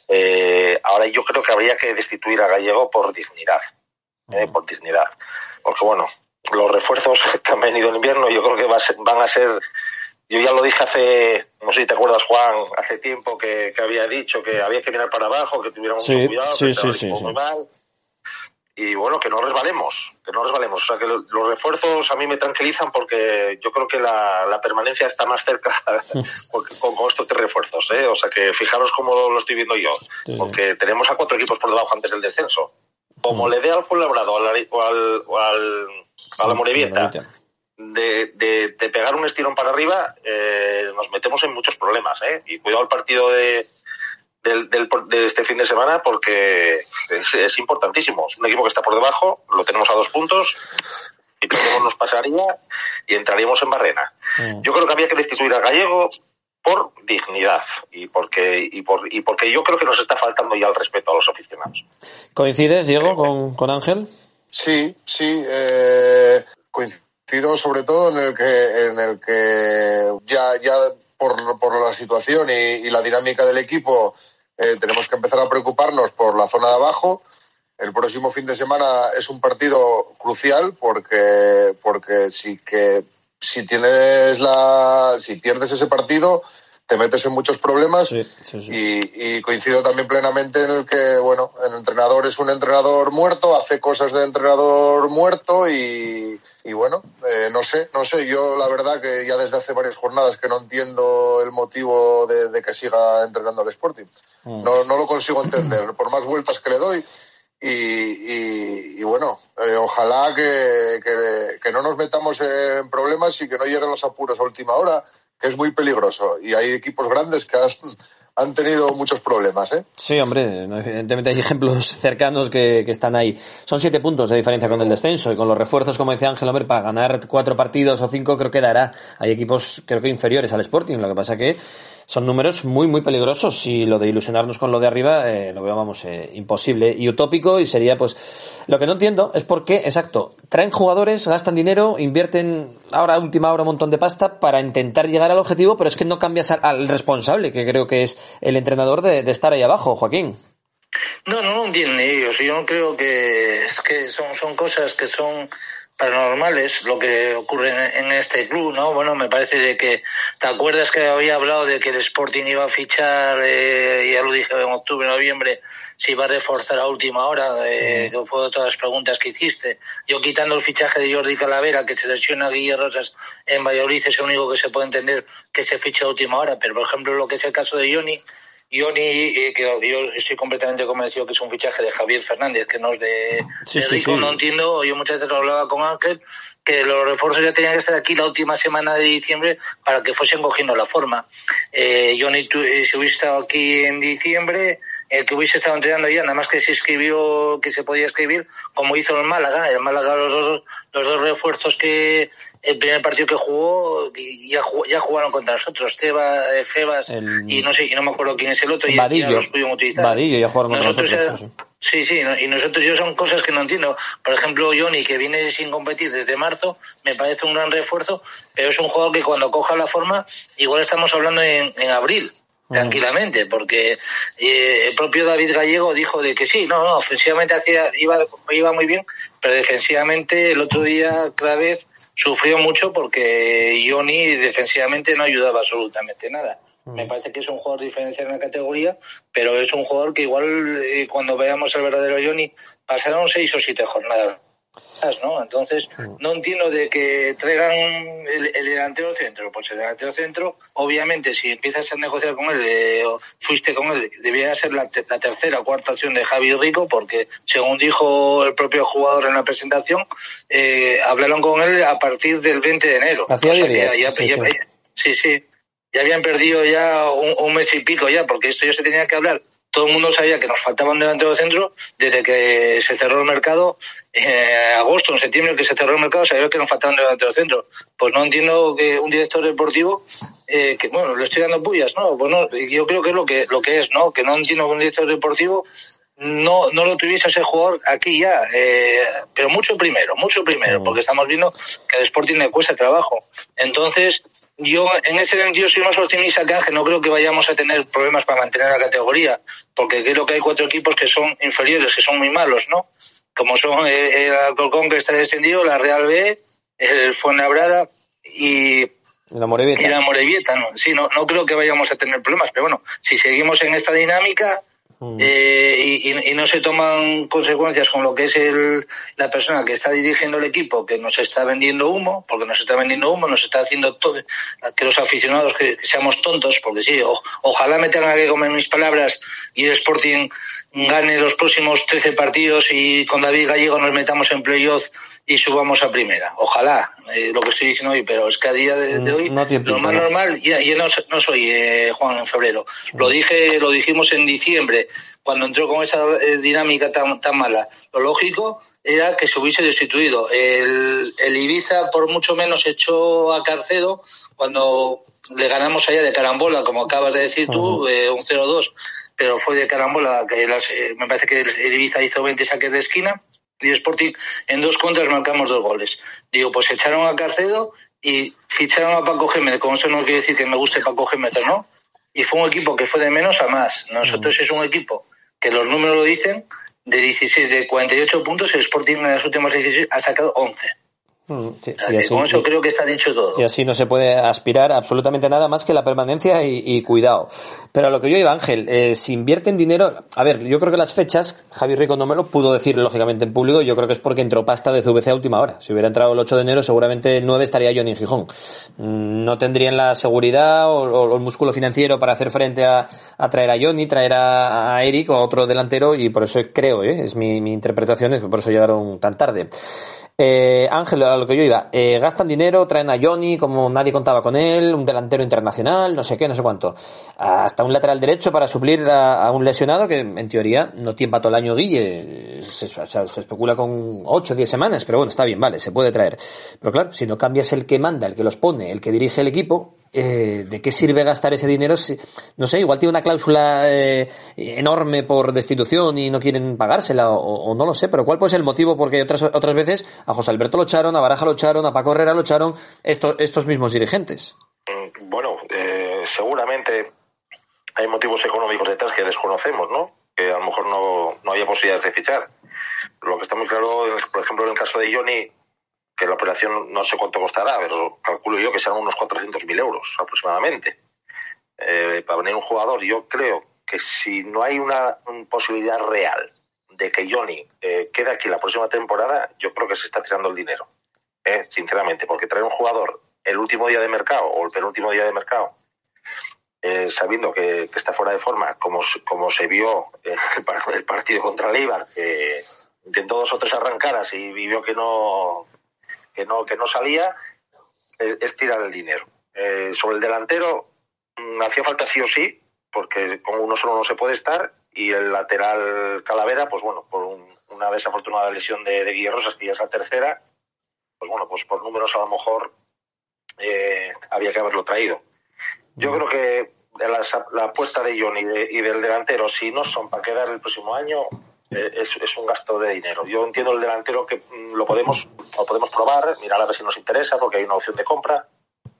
Eh, ahora yo creo que habría que destituir a Gallego por dignidad, eh, por dignidad. Porque bueno, los refuerzos que han venido en invierno yo creo que va a ser, van a ser yo ya lo dije hace, no sé si te acuerdas, Juan, hace tiempo que, que había dicho que había que mirar para abajo, que tuviéramos Sí, mucho cuidado, sí, que sí, sí, sí. mal. Y bueno, que no resbalemos, que no resbalemos. O sea, que lo- los refuerzos a mí me tranquilizan porque yo creo que la, la permanencia está más cerca con, con- estos tres refuerzos. ¿eh? O sea, que fijaros cómo lo, estoy viendo yo. Porque tenemos a cuatro equipos por debajo antes del descenso. Como le dé al Fuenlabrado o al, o al, o al- a la Morevieta de, de, de pegar un estirón para arriba, eh, nos metemos en muchos problemas. ¿eh? Y cuidado el partido de, del, del- de este fin de semana porque es, es importantísimo. Es un equipo que está por debajo, lo tenemos a dos puntos, y perdemos nos pasaría y entraríamos en barrena. Yo creo que había que destituir a Gallego por dignidad y porque y, por, y porque yo creo que nos está faltando ya el respeto a los aficionados. ¿Coincides, Diego, con, con Ángel? Sí, sí. eh, coincido sobre todo en el que, en el que ya, ya por, por la situación y, y la dinámica del equipo eh, tenemos que empezar a preocuparnos por la zona de abajo. El próximo fin de semana es un partido crucial porque, porque sí que si tienes la, si pierdes ese partido te metes en muchos problemas Y, y coincido también plenamente en el que, bueno, el entrenador es un entrenador muerto, hace cosas de entrenador muerto y, y bueno, eh, no sé, no sé, yo la verdad que ya desde hace varias jornadas que no entiendo el motivo de, de que siga entrenando al Sporting. No, no lo consigo entender, por más vueltas que le doy. Y, y, y bueno, eh, ojalá que, que, que no nos metamos en problemas y que no lleguen los apuros a última hora, que es muy peligroso. Y hay equipos grandes que han, han tenido muchos problemas, ¿eh? Sí, hombre, evidentemente hay ejemplos cercanos que, que están ahí. Son siete puntos de diferencia con el descenso y con los refuerzos, como decía Ángel, hombre, para ganar cuatro partidos o cinco creo que dará. Hay equipos creo que inferiores al Sporting, lo que pasa que son números muy, muy peligrosos y lo de ilusionarnos con lo de arriba eh, lo veo, vamos, eh, imposible y utópico y sería pues... Lo que no entiendo es por qué, exacto, traen jugadores, gastan dinero, invierten ahora última hora un montón de pasta para intentar llegar al objetivo, pero es que no cambias al, responsable, que creo que es el entrenador de, de estar ahí abajo, Joaquín. No, no lo entienden ellos. Yo no creo que es que son, son cosas que son paranormales lo que ocurre en, en este club, ¿no? Bueno, me parece de que, ¿te acuerdas que había hablado de que el Sporting iba a fichar, eh, ya lo dije en octubre, noviembre, se iba a reforzar a última hora, eh, que fue de todas las preguntas que hiciste. Yo quitando el fichaje de Jordi Calavera, que se lesiona a Guillermo Rosas en Valladolid, es el único que se puede entender que se ficha a última hora, pero por ejemplo lo que es el caso de Johnny, Johnny, eh, que yo estoy completamente convencido que es un fichaje de Javier Fernández, que no es de, Sí, de sí, Rico. sí. No entiendo, yo muchas veces lo hablaba con Ángel, que los refuerzos ya tenían que estar aquí la última semana de diciembre para que fuesen cogiendo la forma. Eh, Johnny, tú, eh, si hubiese estado aquí en diciembre, el que hubiese estado entrenando ya, nada más que se escribió que se podía escribir, como hizo el Málaga. El Málaga, los dos, los dos refuerzos que el primer partido que jugó, ya, ya jugaron contra nosotros, Teba, eh, Febas El- y no sé, y no me acuerdo quién es el otro, y ya, los pudimos utilizar. Vadillo, ya jugaron contra nosotros, ya- sí, sí. Sí, y nosotros yo son cosas que no entiendo. Por ejemplo, Johnny, que viene sin competir desde marzo, me parece un gran refuerzo, pero es un jugador que cuando coja la forma, igual estamos hablando en, en abril tranquilamente, porque eh, el propio David Gallego dijo de que sí, no, no, ofensivamente hacía, iba, iba muy bien, pero defensivamente el otro día cada vez sufrió mucho porque Johnny defensivamente no ayudaba absolutamente nada. Me parece que es un jugador diferencial en la categoría, pero es un jugador que igual eh, cuando veamos el verdadero Johnny pasaron seis o siete jornadas ¿no? Entonces, no entiendo de que traigan el, delantero centro. Pues el delantero centro, obviamente, si empiezas a negociar con él, eh, o fuiste con él, debía ser la, tercera o cuarta opción de Javi Rico, porque según dijo el propio jugador en la presentación, eh, hablaron con él a partir del 20 de enero. Hacía días. sí, sí. Ya habían perdido ya un, mes y pico ya, porque esto ya se tenía que hablar todo el mundo sabía que nos faltaba un delantero centro desde que se cerró el mercado, eh, agosto, en septiembre que se cerró el mercado, sabía que nos faltaba un delantero centro. Pues no entiendo que un director deportivo, eh, que bueno, le estoy dando pullas, ¿no? Pues no, yo creo que es lo que, lo que es, ¿no? Que no entiendo que un director deportivo no, no lo tuviese ese jugador aquí ya, eh, pero mucho primero, mucho primero, mm. porque estamos viendo que el Sporting le cuesta trabajo. Entonces, yo en ese sentido soy más optimista que Ángel, no creo que vayamos a tener problemas para mantener la categoría, porque creo que hay cuatro equipos que son inferiores, que son muy malos, ¿no? Como son el Alcorcón que está descendido, la Real B, el Fuenlabrada y la Morevieta. Y la Morevieta, ¿no? Sí, no, no creo que vayamos a tener problemas, pero bueno, si seguimos en esta dinámica, Mm. Eh, y, no se toman consecuencias con lo que es el, la persona que está dirigiendo el equipo, que nos está vendiendo humo, porque nos está vendiendo humo, nos está haciendo todo, que los aficionados que, seamos tontos, porque sí, ojalá me tenga que comer mis palabras y el Sporting gane los próximos 13 partidos y con David Gallego nos metamos en playoff y subamos a primera. Ojalá, eh, lo que estoy diciendo hoy, pero es que a día de, mm, hoy lo más normal, y, y no, no, soy eh, Juan en febrero, lo mm. dije, lo dijimos en diciembre, cuando entró con esa eh, dinámica tan, tan mala. Lo lógico era que se hubiese destituido. El, el Ibiza por mucho menos echó a Carcedo cuando le ganamos allá de carambola, como acabas de decir tú, un 0-2, pero fue de carambola, que me parece que el Ibiza hizo 20 saques de esquina y Sporting en dos contras marcamos dos goles. Digo, pues echaron a Carcedo y ficharon a Paco Gémez, como eso no quiere decir que me guste Paco Gémez no. Y fue un equipo que fue de menos a más. Nosotros mm. es un equipo que los números lo dicen, de 16, de 48 puntos, el Sporting en las últimas 16 ha sacado 11. Mm, y así, con eso creo que está dicho todo. Y así no se puede aspirar absolutamente nada más que la permanencia y, cuidado. Pero a lo que yo iba, Ángel, eh, si invierten dinero, a ver, yo creo que las fechas, Javi Rico no me lo pudo decir lógicamente en público, yo creo que es porque entró pasta de CVC a última hora. Si hubiera entrado el 8 de enero, seguramente el 9 estaría Johnny en Gijón. Mm, no tendrían la seguridad o, el músculo financiero para hacer frente a, traer a Johnny, traer a, Eric o a otro delantero, y por eso creo, ¿eh? es mi, mi interpretación, es que por eso llegaron tan tarde. Eh, Ángel, a lo que yo iba, eh, gastan dinero, traen a Johnny como nadie contaba con él, un delantero internacional, no sé qué, no sé cuánto. Hasta un lateral derecho para suplir a, un lesionado que en teoría no tiempa todo el año Guille. Se, se especula con 8 o 10 semanas, pero bueno, está bien, vale, se puede traer. Pero claro, si no cambias el que manda, el que los pone, el que dirige el equipo, eh, ¿de qué sirve gastar ese dinero? Si, no sé, igual tiene una cláusula eh, enorme por destitución y no quieren pagársela, o, no lo sé, pero ¿cuál puede ser el motivo? Porque otras, otras veces a José Alberto lo echaron, a Baraja lo echaron, a Paco Herrera lo echaron, estos, estos mismos dirigentes. Mm, bueno, eh, seguramente hay motivos económicos detrás que desconocemos, ¿no? Que a lo mejor no, no había posibilidades de fichar. Lo que está muy claro, por ejemplo, en el caso de Johnny, que la operación no sé cuánto costará, pero calculo yo que serán unos 400.000 euros aproximadamente. Eh, para venir un jugador, yo creo que si no hay una, posibilidad real de que Johnny eh, quede aquí la próxima temporada, yo creo que se está tirando el dinero, eh, sinceramente, porque traer un jugador el último día de mercado o el penúltimo día de mercado, sabiendo que, está fuera de forma, como, como se vio en el partido contra Leibar, que intentó dos o tres arrancadas y vio que no, que no, que no salía, es, tirar el dinero. Eh, sobre el delantero, mm, hacía falta sí o sí, porque con uno solo no se puede estar, y el lateral Calavera, pues bueno, por una desafortunada lesión de, de Guillermo Rosas, que ya es la tercera, pues bueno, pues por números a lo mejor eh, había que haberlo traído. Yo creo que la, apuesta de Johnny y, del delantero, si no son para quedar el próximo año, eh, es, es, un gasto de dinero. Yo entiendo el delantero que mm, lo podemos, lo podemos probar, mirar a ver si nos interesa, porque hay una opción de compra.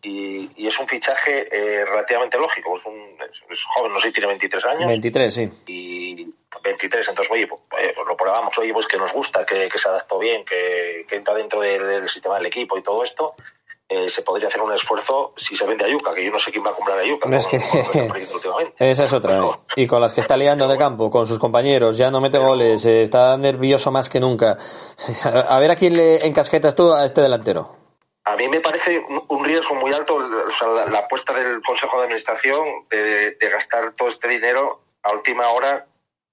Y, y es un fichaje eh, relativamente lógico. Es, un, es, joven, no sé si tiene 23 años. 23, sí. Y 23, entonces, oye, pues, eh, lo probamos, oye, pues que nos gusta, que, que se adaptó bien, que, que entra dentro del, del, sistema del equipo y todo esto. Eh, se podría hacer un esfuerzo si se vende a Yuca, que yo no sé quién va a comprar a Yuca. No, es que esa es otra. Pero... Y con las que está liando de campo, con sus compañeros, ya no mete pero... goles, eh, está nervioso más que nunca. A ver a quién le encasquetas tú a este delantero. A mí me parece un riesgo muy alto o sea, la, la, apuesta del Consejo de Administración de, de gastar todo este dinero a última hora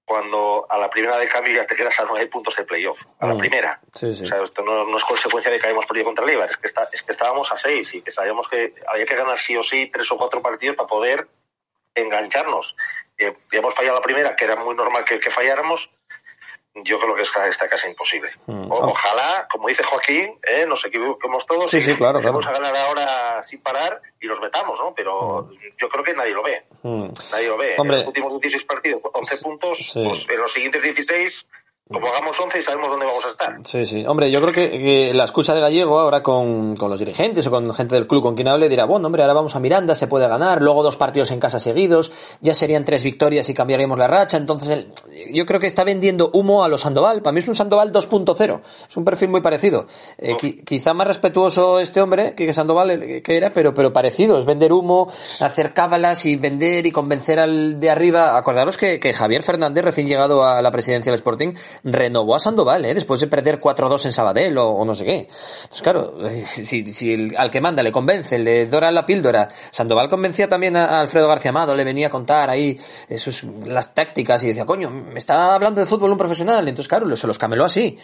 cuando a la primera de cambio ya te quedas a nueve puntos de playoff. A la mm. primera. Sí, sí. O sea, esto no, no, es consecuencia de que hayamos perdido contra el Eibar, es que, está, es que estábamos a seis y que sabíamos que había que ganar sí o sí tres o cuatro partidos para poder engancharnos. Eh, hemos fallado la primera, que era muy normal que, que falláramos, yo creo que está, está casi imposible. Mm. O, ojalá, como dice Joaquín, ¿eh? nos equivoquemos todos sí, sí, claro, vamos claro. a ganar ahora sin parar y los metamos, ¿no? Pero mm. yo creo que nadie lo ve. Mm. Nadie lo ve. Hombre. En los últimos 16 partidos, 11 puntos, sí. pues en los siguientes 16 como hagamos 11 y sabemos dónde vamos a estar. Sí, sí. Hombre, yo creo que, que la excusa de Gallego ahora con, con, los dirigentes o con gente del club con quien hable dirá, bueno, hombre, ahora vamos a Miranda, se puede ganar, luego dos partidos en casa seguidos, ya serían tres victorias y cambiaríamos la racha. Entonces, el, yo creo que está vendiendo humo a los Sandoval. Para mí es un Sandoval 2.0. Es un perfil muy parecido. Eh, qui quizá más respetuoso este hombre que Sandoval que era, pero, pero parecido. Es vender humo, hacer cábalas y vender y convencer al de arriba. Acordaros que, que Javier Fernández, recién llegado a la presidencia del Sporting, renovó a Sandoval, ¿eh? después de perder 4-2 en Sabadell o, no sé qué. Entonces, claro, si, si el, al que manda le convence, le dora la píldora. Sandoval convencía también a, Alfredo García Amado, le venía a contar ahí sus, las tácticas y decía, coño, me está hablando de fútbol un profesional. Entonces, claro, se los cameló así.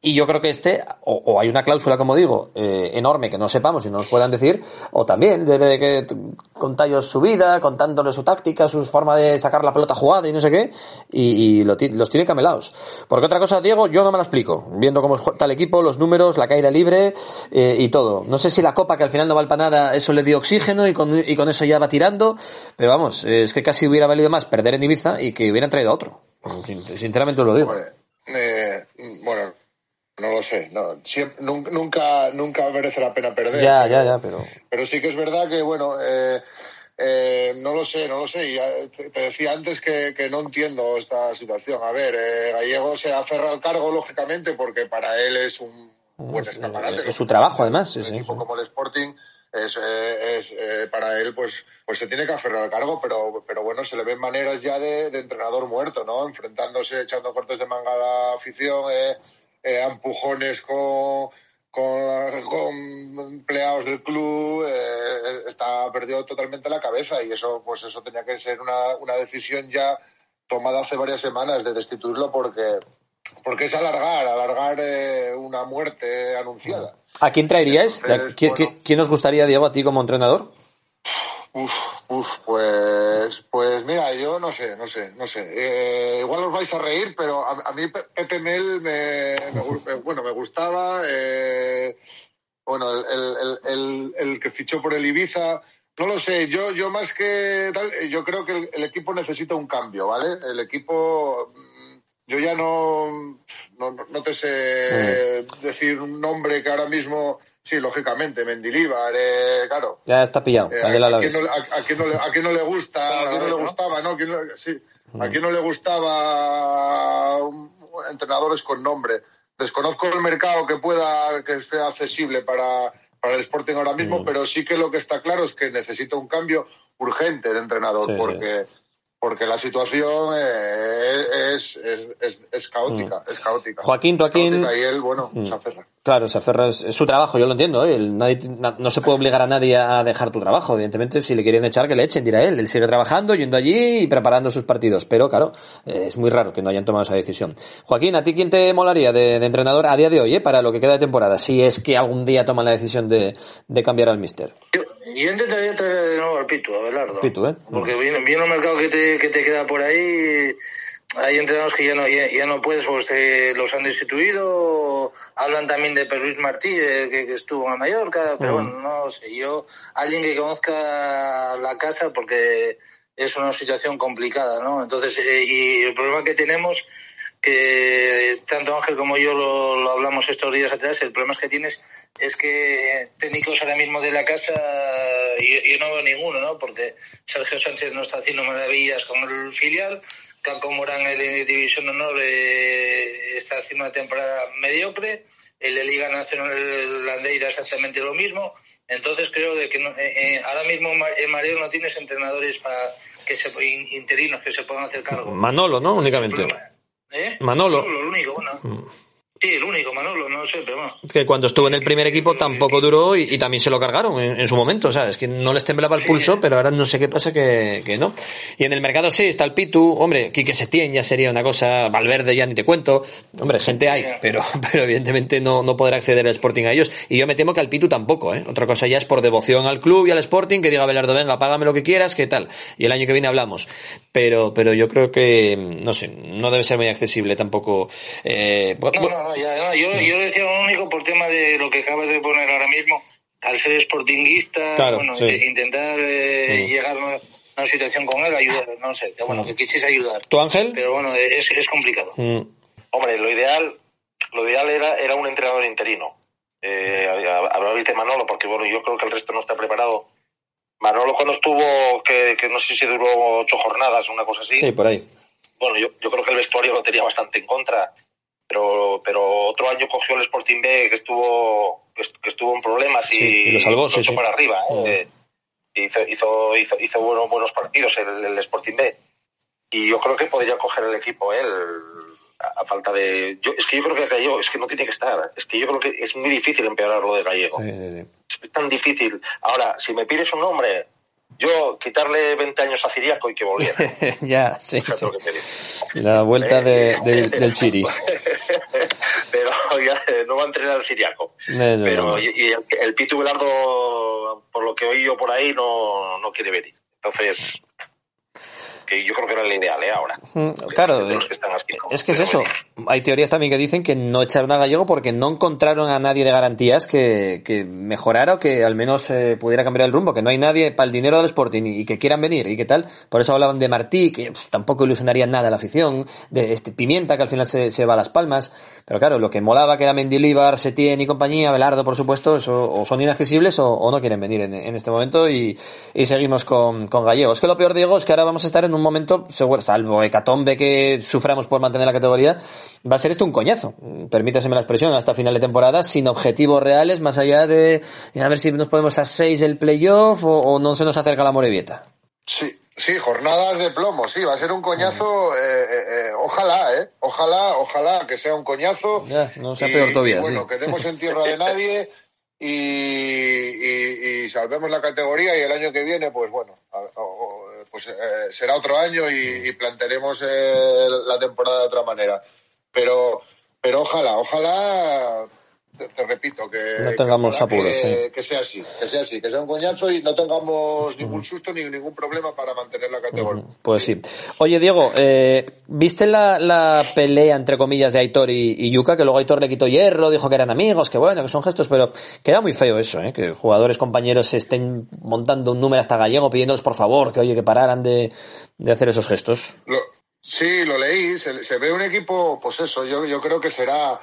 Y yo creo que este, o, hay una cláusula, como digo, eh, enorme que no sepamos y no nos puedan decir, o también debe de que contallos su vida, contándole su táctica, su forma de sacar la pelota jugada y no sé qué, y, y lo, los tiene camelados. Porque otra cosa, Diego, yo no me lo explico. Viendo cómo está el equipo, los números, la caída libre eh, y todo. No sé si la copa, que al final no vale para nada, eso le dio oxígeno y con, y con eso ya va tirando, pero vamos, es que casi hubiera valido más perder en Ibiza y que hubieran traído a otro. Sinceramente os lo digo. Eh, bueno, no lo sé, no, siempre, nunca, nunca merece la pena perder. Ya, ya, ya, pero. Pero sí que es verdad que, bueno, eh, eh, no lo sé, no lo sé. Ya te, te decía antes que, que, no entiendo esta situación. A ver, eh, Gallego se aferra al cargo, lógicamente, porque para él es un buen escaparate. Es su trabajo, además. Un sí, equipo sí. como el Sporting es, eh, es eh, para él pues pues se tiene que aferrar al cargo pero pero bueno se le ven maneras ya de, de entrenador muerto no enfrentándose echando cortes de manga a la afición eh, eh, empujones con, con, con, empleados del club, eh, está perdido totalmente la cabeza y eso, pues eso tenía que ser una, una decisión ya tomada hace varias semanas de destituirlo porque, porque es alargar, alargar eh, una muerte anunciada. ¿A quién traeríais? Entonces, ¿Quién, bueno, ¿Quién os gustaría, Diego, a ti como entrenador? Uf, uf, pues, pues mira, yo no sé, no sé, no sé. Eh, igual os vais a reír, pero a, a mí Pepe Mel me, me, bueno, me gustaba. Eh, bueno, el, el, el, el, que fichó por el Ibiza, no lo sé. Yo, yo más que tal, yo creo que el, el equipo necesita un cambio, ¿vale? El equipo, yo ya no, no, no te sé sí. decir un nombre que ahora mismo Sí, lógicamente, Mendilíbar, eh, claro. Ya está pillado. Eh, a, quién no, a, a, quién no, le, a quién no le gusta, a quién no le gustaba, ¿no? ¿Quién no, sí, mm. a quién no le gustaba un, entrenadores con nombre. Desconozco el mercado que pueda, que esté accesible para, para el Sporting ahora mismo, mm. pero sí que lo que está claro es que necesita un cambio urgente de entrenador, sí, porque sí porque la situación eh, es, es, es, es, caótica, mm. es caótica. Joaquín, Joaquín. y él, bueno, mm. se aferra. Claro, se aferra, es, su trabajo, yo lo entiendo, ¿eh? nadie, no se puede obligar a nadie a dejar tu trabajo, evidentemente, si le quieren echar, que le echen, dirá él. Él sigue trabajando, yendo allí y preparando sus partidos, pero claro, eh, es muy raro que no hayan tomado esa decisión. Joaquín, ¿a ti quién te molaría de, de entrenador a día de hoy, eh, para lo que queda de temporada, si es que algún día toman la decisión de, de cambiar al mister? Yo, yo intentaría traer de nuevo al Pitu, a Belardo. Pitu, ¿eh? Porque viene, viene un mercado que te, que te queda por ahí. Hay entrenadores que ya no, ya, ya no puedes, pues te, los han destituido. Hablan también de Luis Martí, que, que, estuvo en Mallorca, pero uh -huh. bueno, no sé. Yo, alguien que conozca la casa, porque es una situación complicada, ¿no? Entonces, eh, y el problema que tenemos que tanto Ángel como yo lo, hablamos estos días atrás, el problema es que tienes es que técnicos ahora mismo de la casa yo, no veo ninguno, ¿no? Porque Sergio Sánchez no está haciendo maravillas con el filial, Caco Morán en División Honor eh, está haciendo una temporada mediocre, el de Liga Nacional Landeira exactamente lo mismo, entonces creo de que eh, eh, ahora mismo en Mareo no tienes entrenadores para que se interinos que se puedan hacer cargo. Manolo, ¿no? Únicamente. ¿Eh? Manolo. Manolo, lo único, bueno. Sí, el único, Manolo, no sé, pero bueno. Que cuando estuvo en el primer equipo tampoco duró y, también se lo cargaron en, su momento, o sea, es que no les temblaba el pulso, pero ahora no sé qué pasa que, que, no. Y en el mercado sí, está el Pitu, hombre, Quique Setién ya sería una cosa, Valverde ya ni te cuento, hombre, gente hay, pero, pero evidentemente no, no podrá acceder al Sporting a ellos. Y yo me temo que al Pitu tampoco, ¿eh? Otra cosa ya es por devoción al club y al Sporting, que diga Belardo, venga, págame lo que quieras, ¿qué tal? Y el año que viene hablamos. Pero, pero yo creo que, no sé, no debe ser muy accesible tampoco. Eh, no, no, no, ya, no, yo yo decía lo único por tema de lo que acabas de poner ahora mismo, al ser sportinguista, bueno, intentar eh, llegar a una situación con él, ayudar, no sé, que bueno, que quisiese ayudar. ¿Tu Ángel? Pero bueno, es, es complicado. Mm. Hombre, lo ideal, lo ideal era, era un entrenador interino. Eh, hablaba de Manolo, porque bueno, yo creo que el resto no está preparado. Manolo cuando estuvo, que, que no sé si duró ocho jornadas, una cosa así. Sí, por ahí. Bueno, yo, yo creo que el vestuario lo tenía bastante en contra pero, pero otro año cogió el Sporting B que estuvo, que estuvo en problemas y, lo salvó, sí, para arriba. ¿eh? hizo, hizo, hizo, hizo, buenos, buenos partidos el, el, Sporting B. Y yo creo que podría coger el equipo él a, falta de. Yo, es que yo creo que Gallego es que no tiene que estar. Es que yo creo que es muy difícil empeorar lo de Gallego. Es tan difícil. Ahora, si me pides un nombre, yo quitarle 20 años a Ciriaco y que volviera. ya, sí. La vuelta de, del Chiri. ya no va a entrenar al Ciriaco. pero y, el, Pitu Velardo, por lo que oí yo por ahí, no, no quiere venir. Entonces, que yo creo que era el ideal ¿eh? ahora. Claro, es que es eso. Hay teorías también que dicen que no echaron a Gallego porque no encontraron a nadie de garantías que, que mejorara o que al menos eh, pudiera cambiar el rumbo, que no hay nadie para el dinero del Sporting y, que quieran venir y qué tal. Por eso hablaban de Martí, que tampoco ilusionaría nada a la afición, de este Pimienta, que al final se, se va a las palmas. Pero claro, lo que molaba que era Mendilibar, Setién y compañía, Velardo, por supuesto, eso, o son inaccesibles o, no quieren venir en, en este momento y, y seguimos con, con Gallego. Es que lo peor, Diego, es que ahora vamos a estar en un momento, seguro, salvo hecatombe que suframos por mantener la categoría, va a ser esto un coñazo. Permítaseme la expresión, hasta final de temporada, sin objetivos reales, más allá de a ver si nos podemos a seis el playoff o, no se nos acerca la Morevieta. Sí, sí, jornadas de plomo, sí, va a ser un coñazo, eh, eh, eh, ojalá, eh, ojalá, ojalá que sea un coñazo. no sea peor todavía. bueno, que quedemos en tierra de nadie. Y, y, salvemos la categoría y el año que viene, pues bueno, pues eh, será otro año y, plantearemos eh, la temporada de otra manera. Pero, pero ojalá, ojalá te, repito, que no tengamos apuros, que, sea así, que sea así, que sea un coñazo y no tengamos ningún susto ni ningún problema para mantener la categoría. Pues sí. Oye, Diego, eh, ¿viste la, la, pelea, entre comillas, de Aitor y, Yuka? Que luego Aitor le quitó hierro, dijo que eran amigos, que bueno, que son gestos, pero queda muy feo eso, ¿eh? que jugadores, compañeros se estén montando un número hasta gallego pidiéndoles por favor que, oye, que pararan de, de hacer esos gestos. sí, lo leí, se, se, ve un equipo, pues eso, yo, yo creo que será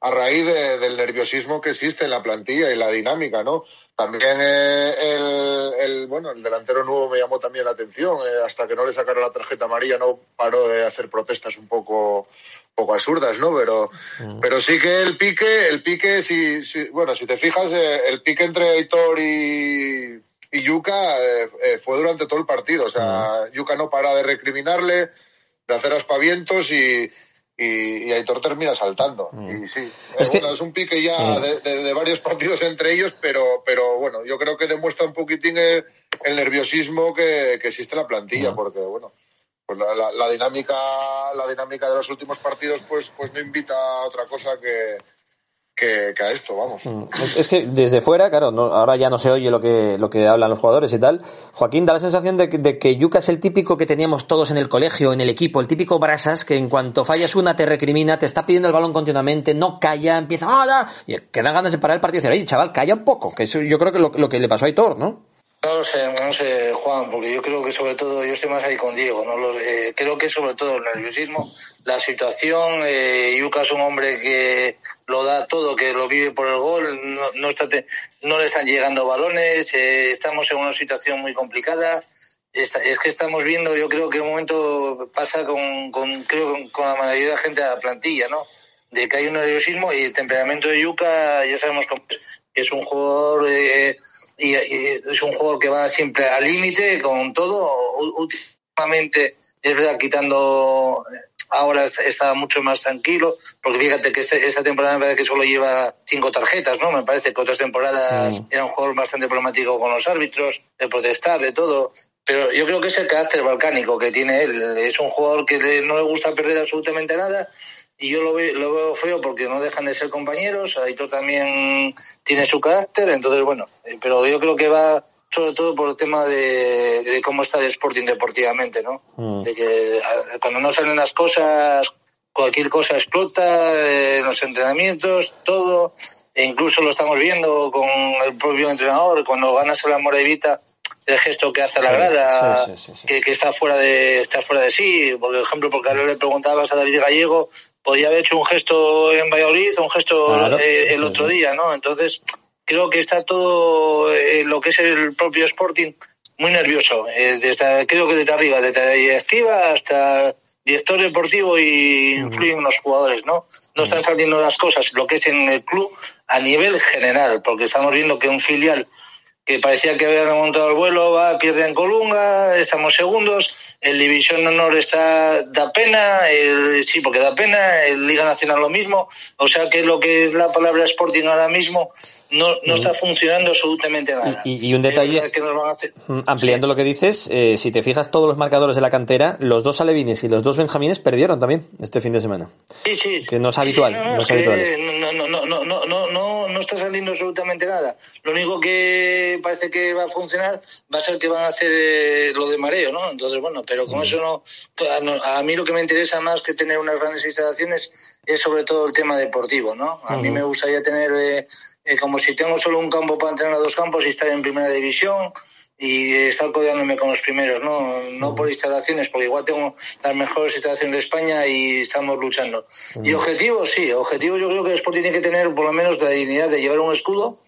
a raíz del nerviosismo que existe en la plantilla y la dinámica, ¿no? También eh, el, bueno, el delantero nuevo me llamó también la atención. Eh, hasta que no le sacaron la tarjeta amarilla no paró de hacer protestas un poco, poco absurdas, ¿no? Pero, mm. pero sí que el pique, el pique, si, bueno, si te fijas, eh, el pique entre Aitor y, y Yuka fue durante todo el partido. O sea, mm. Yuka no para de recriminarle, de hacer aspavientos y, y, Aitor termina saltando. Mm. Y sí, es, bueno, es un pique ya de, varios partidos entre ellos, pero, pero bueno, yo creo que demuestra un poquitín el, nerviosismo que, existe en la plantilla, mm. porque bueno, pues la, la, dinámica, la dinámica de los últimos partidos, pues, pues no invita a otra cosa que, que, a esto, vamos. Mm. Es, que desde fuera, claro, ahora ya no se oye lo que, lo que hablan los jugadores y tal. Joaquín, da la sensación de que, de que Yuka es el típico que teníamos todos en el colegio, en el equipo, el típico brasas que en cuanto fallas una te recrimina, te está pidiendo el balón continuamente, no calla, empieza a y que dan ganas de parar el partido y oye, chaval, calla un poco, que eso yo creo que lo, lo que le pasó a Aitor, ¿no? No sé, no sé, Juan, porque yo creo que sobre todo, yo estoy más ahí con Diego, ¿no? Lo, eh, creo que sobre todo el nerviosismo, la situación, eh, Yuka es un hombre que lo da todo, que lo vive por el gol, no, no, está no le están llegando balones, eh, estamos en una situación muy complicada, es, es, que estamos viendo, yo creo que un momento pasa con, con creo con, la mayoría de la gente de la plantilla, ¿no? De que hay un nerviosismo y el temperamento de Yuka, ya sabemos que es un jugador... Eh, y, y, es un jugador que va siempre al límite con todo. Últimamente, es verdad, quitando. Ahora está mucho más tranquilo, porque fíjate que este, esta temporada me parece que solo lleva cinco tarjetas, ¿no? Me parece que otras temporadas mm. era un jugador bastante problemático con los árbitros, de protestar, de todo. Pero yo creo que es el carácter balcánico que tiene él. Es un jugador que no le gusta perder absolutamente nada y yo lo veo, lo veo feo porque no dejan de ser compañeros, Aitor también tiene su carácter, entonces bueno, pero yo creo que va sobre todo por el tema de, de cómo está el Sporting deportivamente, ¿no? Mm. De que cuando no salen las cosas, cualquier cosa explota, eh, los entrenamientos, todo, e incluso lo estamos viendo con el propio entrenador, cuando ganas la Moravita, el gesto que hace la grada, sí, sí, sí, que, que, está fuera de está fuera de sí. Por ejemplo, porque ahora le preguntabas a David Gallego, podía haber hecho un gesto en Valladolid o un gesto claro, eh, el otro día, ¿no? Entonces, creo que está todo eh, lo que es el propio Sporting muy nervioso. Eh, desde, creo que desde arriba, desde la directiva hasta director deportivo y influyen los jugadores, ¿no? No están saliendo las cosas, lo que es en el club a nivel general, porque estamos viendo que un filial que parecía que había remontado el vuelo, va, pierde en Colunga, estamos segundos, el División Honor está, da pena, el, sí, porque da pena, el Liga Nacional lo mismo, o sea que lo que es la palabra Sporting ahora mismo no, no está funcionando absolutamente nada. Y, y un detalle, que nos van a hacer. ampliando sí. lo que dices, eh, si te fijas todos los marcadores de la cantera, los dos alevines y los dos benjamines perdieron también este fin de semana. Sí, sí. Que no es habitual, sí, no, no, no, es habitual. No, no, no, no, no, está saliendo absolutamente nada. Lo único que parece que va a funcionar va a ser que van a hacer eh, lo de mareo, ¿no? Entonces, bueno, pero con eso no, a mí lo que me interesa más que tener unas grandes instalaciones es sobre todo el tema deportivo, ¿no? A mí me gustaría tener, eh, eh, como si tengo solo un campo para entrenar dos campos y estar en primera división y estar codeándome con los primeros, ¿no? No por instalaciones, porque igual tengo las mejores instalaciones de España y estamos luchando. Y objetivos, sí, objetivos yo creo que el Sport tiene que tener por lo menos la dignidad de llevar un escudo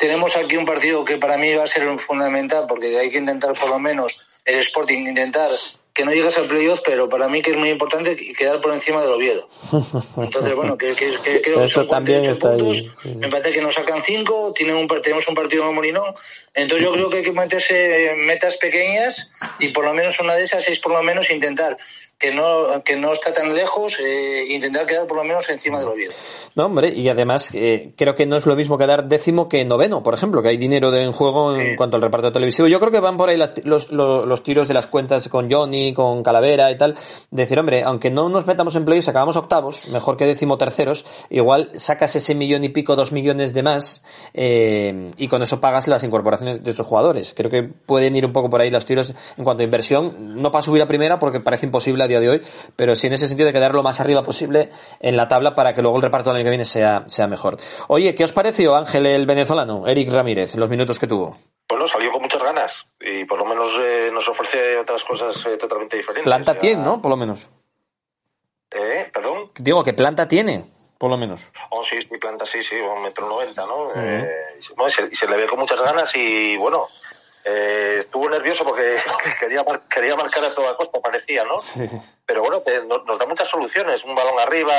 tenemos aquí un partido que para mí va a ser fundamental porque hay que intentar por lo menos el Sporting intentar que no llegas al playoff, pero para mí que es muy importante quedar por encima del Oviedo. Entonces, bueno, que, que, que creo Eso que también está puntos, ahí. Sí. me parece que nos sacan cinco, tienen un, tenemos un partido en Molinón, entonces yo creo que hay que meterse metas pequeñas y por lo menos una de esas es por lo menos intentar que no, que no está tan lejos, eh, intentar quedar por lo menos encima del Oviedo. No, hombre, y además eh, creo que no es lo mismo quedar décimo que noveno, por ejemplo, que hay dinero de, en juego en cuanto al reparto televisivo. Yo creo que van por ahí las, los, los, los, tiros de las cuentas con Johnny, con Calavera y tal. De decir, hombre, aunque no nos metamos en playoffs, acabamos octavos, mejor que décimo terceros, igual sacas ese millón y pico, dos millones de más, eh, y con eso pagas las incorporaciones de esos jugadores. Creo que pueden ir un poco por ahí los tiros en cuanto a inversión, no para subir a primera porque parece imposible día de hoy, pero sí en ese sentido de quedar lo más arriba posible en la tabla para que luego el reparto del año que viene sea, sea mejor. Oye, ¿qué os pareció Ángel el venezolano, Eric Ramírez, los minutos que tuvo? Bueno, salió con muchas ganas y por lo menos eh, nos ofrece otras cosas eh, totalmente diferentes. Planta tiene, ¿no? Por lo menos. ¿Eh? ¿Perdón? Digo, ¿qué planta tiene? Por lo menos. Oh, sí, mi planta sí, sí, un metro noventa, ¿no? Uh -huh. eh, y, se, y se le ve con muchas ganas y bueno, eh, estuvo nervioso porque quería, quería marcar a toda costa, parecía, ¿no? Sí. Pero bueno, te, nos, nos, da muchas soluciones. Un balón arriba,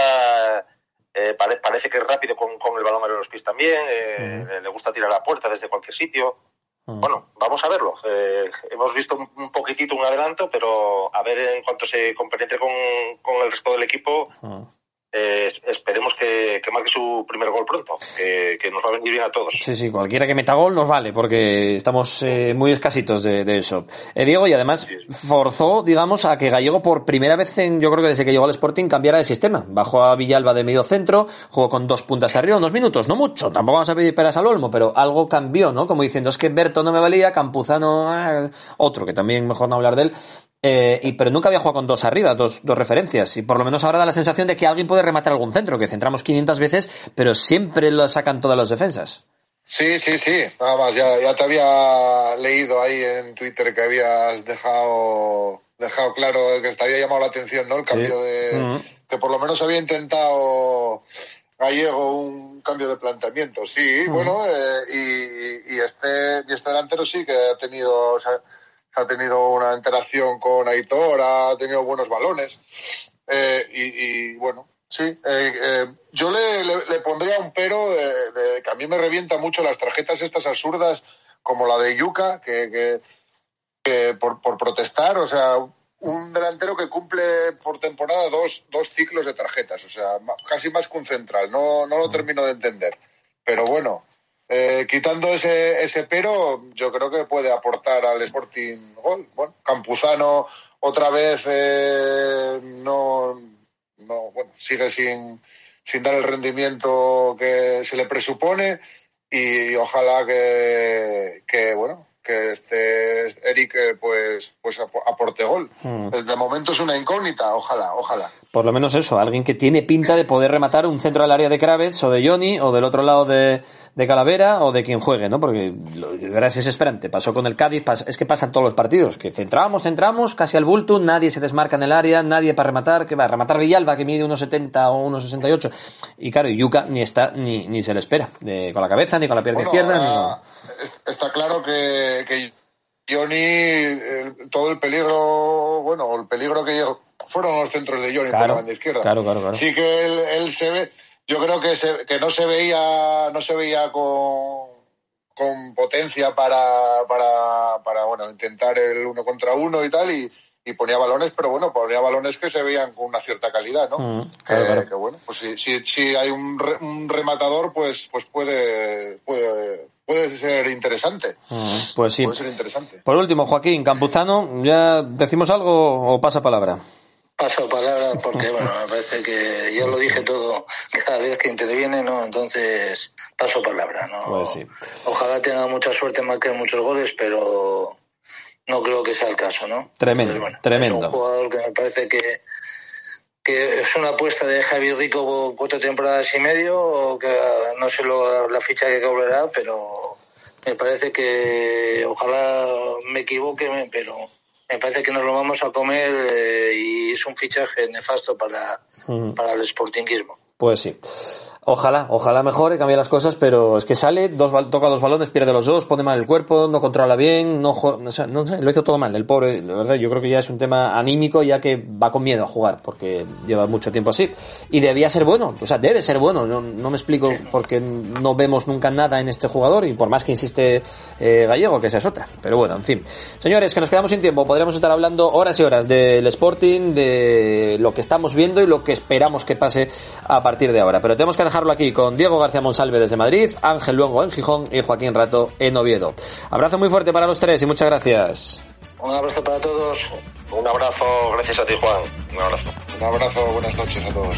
eh, pare, parece que es rápido con, con, el balón a los pies también. Eh. Le gusta tirar a la puerta desde cualquier sitio. Bueno, vamos a verlo. Eh, hemos visto un poquitito un adelanto, pero a ver en cuanto se compenetre con, con el resto del equipo, eh, esperemos que, que, marque su primer gol pronto, que, que, nos va a venir bien a todos. Sí, sí, cualquiera que meta gol nos vale, porque estamos eh, muy escasitos de, de eso. Eh, Diego, y además forzó, digamos, a que Gallego por primera vez, en, yo creo que desde que llegó al Sporting, cambiara de sistema. Bajó a Villalba de medio centro, jugó con dos puntas arriba, unos minutos, no mucho, tampoco vamos a pedir peras al olmo, pero algo cambió, ¿no? Como diciendo, es que Berto no me valía, Campuzano, ah, otro, que también mejor no hablar de él, eh, y, pero nunca había jugado con dos arriba, dos, dos referencias. Y por lo menos ahora da la sensación de que alguien puede rematar algún centro, que centramos 500 veces, pero siempre lo sacan todas las defensas. Sí, sí, sí. Nada más, ya, ya te había leído ahí en Twitter que habías dejado dejado claro que te había llamado la atención, ¿no? El cambio de que por lo menos había intentado Gallego un cambio de planteamiento. Sí, bueno, eh, y, y, este y este delantero sí que ha tenido ha tenido una interacción con Aitor, ha tenido buenos balones eh, y, bueno, sí. Eh, eh, yo le, le, pondría un pero de, que a mí me revienta mucho las tarjetas estas absurdas como la de Yuca, que, que, por, por protestar, o sea, un delantero que cumple por temporada dos, dos ciclos de tarjetas, o sea, casi más que un central, no, no lo termino de entender. Pero bueno, eh, quitando ese, ese pero, yo creo que puede aportar al Sporting gol. Bueno, Campuzano otra vez eh, no, no, bueno, sigue sin, sin dar el rendimiento que se le presupone y ojalá que, que bueno, que este Eric eh, pues pues aporte gol. Hmm. De momento es una incógnita, ojalá, ojalá. Por lo menos eso, alguien que tiene pinta de poder rematar un centro del área de Kravets o de Johnny o del otro lado de, de Calavera o de quien juegue, ¿no? Porque verdad es desesperante. Pasó con el Cádiz, es que pasan todos los partidos, que centramos, centramos, casi al bulto, nadie se desmarca en el área, nadie para rematar, que va a rematar Villalba que mide unos 70 o unos 68 y claro, Yuca ni está ni, ni se le espera, de, con la cabeza ni con la pierna izquierda. Ni Está claro que, que Johnny, todo el peligro, bueno, el peligro que llegó fueron los centros de Johnny por la banda izquierda. Claro, claro, claro. Sí que él, él se ve, yo creo que, se, que no se veía, no se veía con, con potencia para, para, para, bueno, intentar el uno contra uno y tal, y, y ponía balones, pero bueno, ponía balones que se veían con una cierta calidad, ¿no? Mm, claro, Que bueno, pues si, si, si hay un, un, rematador, pues, pues puede, puede, puede ser interesante. Mm, pues sí. Puede ser interesante. Por último, Joaquín Campuzano, ¿ya decimos algo o pasa palabra? Paso palabra porque, bueno, me parece que ya lo dije todo cada vez que interviene, ¿no? Entonces, paso palabra, ¿no? Pues sí. Ojalá tenga mucha suerte, marque muchos goles, pero no creo que sea el caso, ¿no? Tremendo, tremendo. Es un jugador que me parece que, que es una apuesta de Javi Rico cuatro temporadas y medio, o que no sé lo, la ficha que cobrará, pero me parece que ojalá me equivoque, pero me parece que nos lo vamos a comer eh, y es un fichaje nefasto para, para el sportingismo. Pues sí. Ojalá, ojalá mejore, cambie las cosas, pero es que sale, dos, toca dos balones, pierde los dos, pone mal el cuerpo, no controla bien, no, no, sé, lo hizo todo mal, el pobre, la verdad, yo creo que ya es un tema anímico, ya que va con miedo a jugar, porque lleva mucho tiempo así. Y debía ser bueno, o sea, debe ser bueno, no, no me explico porque no vemos nunca nada en este jugador, y por más que insiste eh, Gallego, que esa es otra. Pero bueno, en fin. Señores, que nos quedamos sin tiempo, podríamos estar hablando horas y horas del Sporting, de lo que estamos viendo y lo que esperamos que pase a partir de ahora. Pero tenemos que dejarlo aquí con Diego García Monsalve desde Madrid, Ángel Luengo en Gijón y Joaquín Rato en Oviedo. Abrazo muy fuerte para los tres y muchas gracias. Un abrazo para todos. Un abrazo, gracias a ti Juan. Un abrazo. Un abrazo, buenas noches a todos.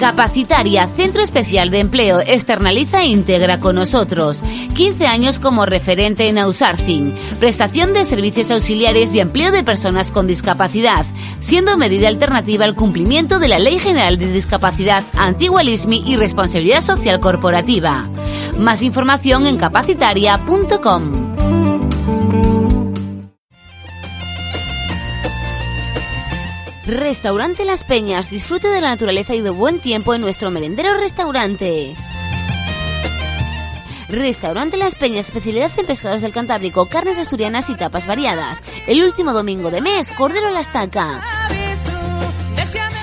Capacitaria, Centro Especial de Empleo, externaliza e integra con nosotros. 15 años como referente en outsourcing, prestación de servicios auxiliares y empleo de personas con discapacidad, siendo medida alternativa al cumplimiento de la Ley General de Discapacidad, antigua LISMI y responsabilidad social corporativa. Más información en capacitaria.com. Restaurante Las Peñas. Disfrute de la naturaleza y de buen tiempo en nuestro merendero restaurante. Restaurante Las Peñas, especialidad en pescados del Cantábrico, carnes asturianas y tapas variadas. El último domingo de mes, cordero a la estaca.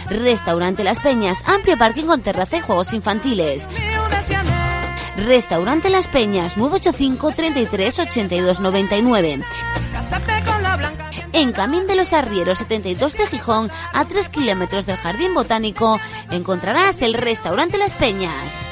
Restaurante Las Peñas, amplio parking con terraza y juegos infantiles. Restaurante Las Peñas, 985 33 82 99 en Camín de los Arrieros 72 de Gijón, a 3 kilómetros del Jardín Botánico, encontrarás el restaurante Las Peñas.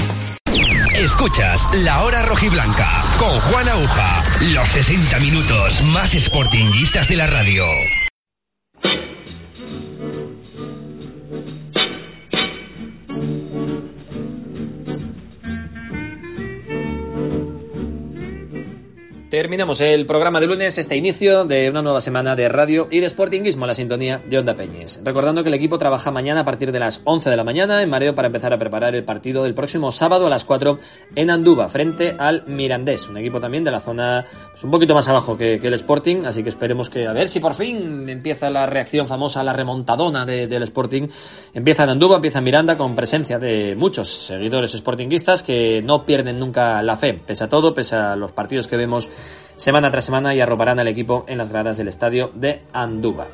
Escuchas La Hora Rojiblanca con Juan Aguja. Los 60 minutos más sportinguistas de la radio. Terminamos el programa de lunes, este inicio de una nueva semana de radio y de Sportingismo la sintonía de Onda Peñes. Recordando que el equipo trabaja mañana a partir de las 11 de la mañana en Mareo para empezar a preparar el partido del próximo sábado a las 4 en Anduba, frente al Mirandés, un equipo también de la zona pues, un poquito más abajo que, que, el Sporting, así que esperemos que a ver si por fin empieza la reacción famosa, la remontadona de, del Sporting. Empieza en Anduba, empieza en Miranda con presencia de muchos seguidores sportinguistas que no pierden nunca la fe, pese a todo, pese a los partidos que vemos semana tras semana y arroparán al equipo en las gradas del estadio de Anduba.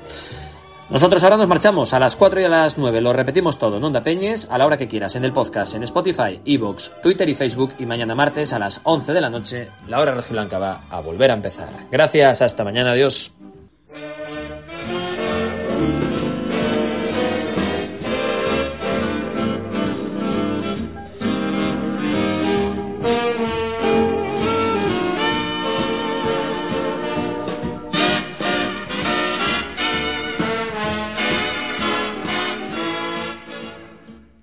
Nosotros ahora nos marchamos a las 4 y a las 9. Lo repetimos todo en Onda Peñes, a la hora que quieras, en el podcast, en Spotify, Evox, Twitter y Facebook. Y mañana martes a las 11 de la noche, la hora blanca va a volver a empezar. Gracias, hasta mañana, adiós.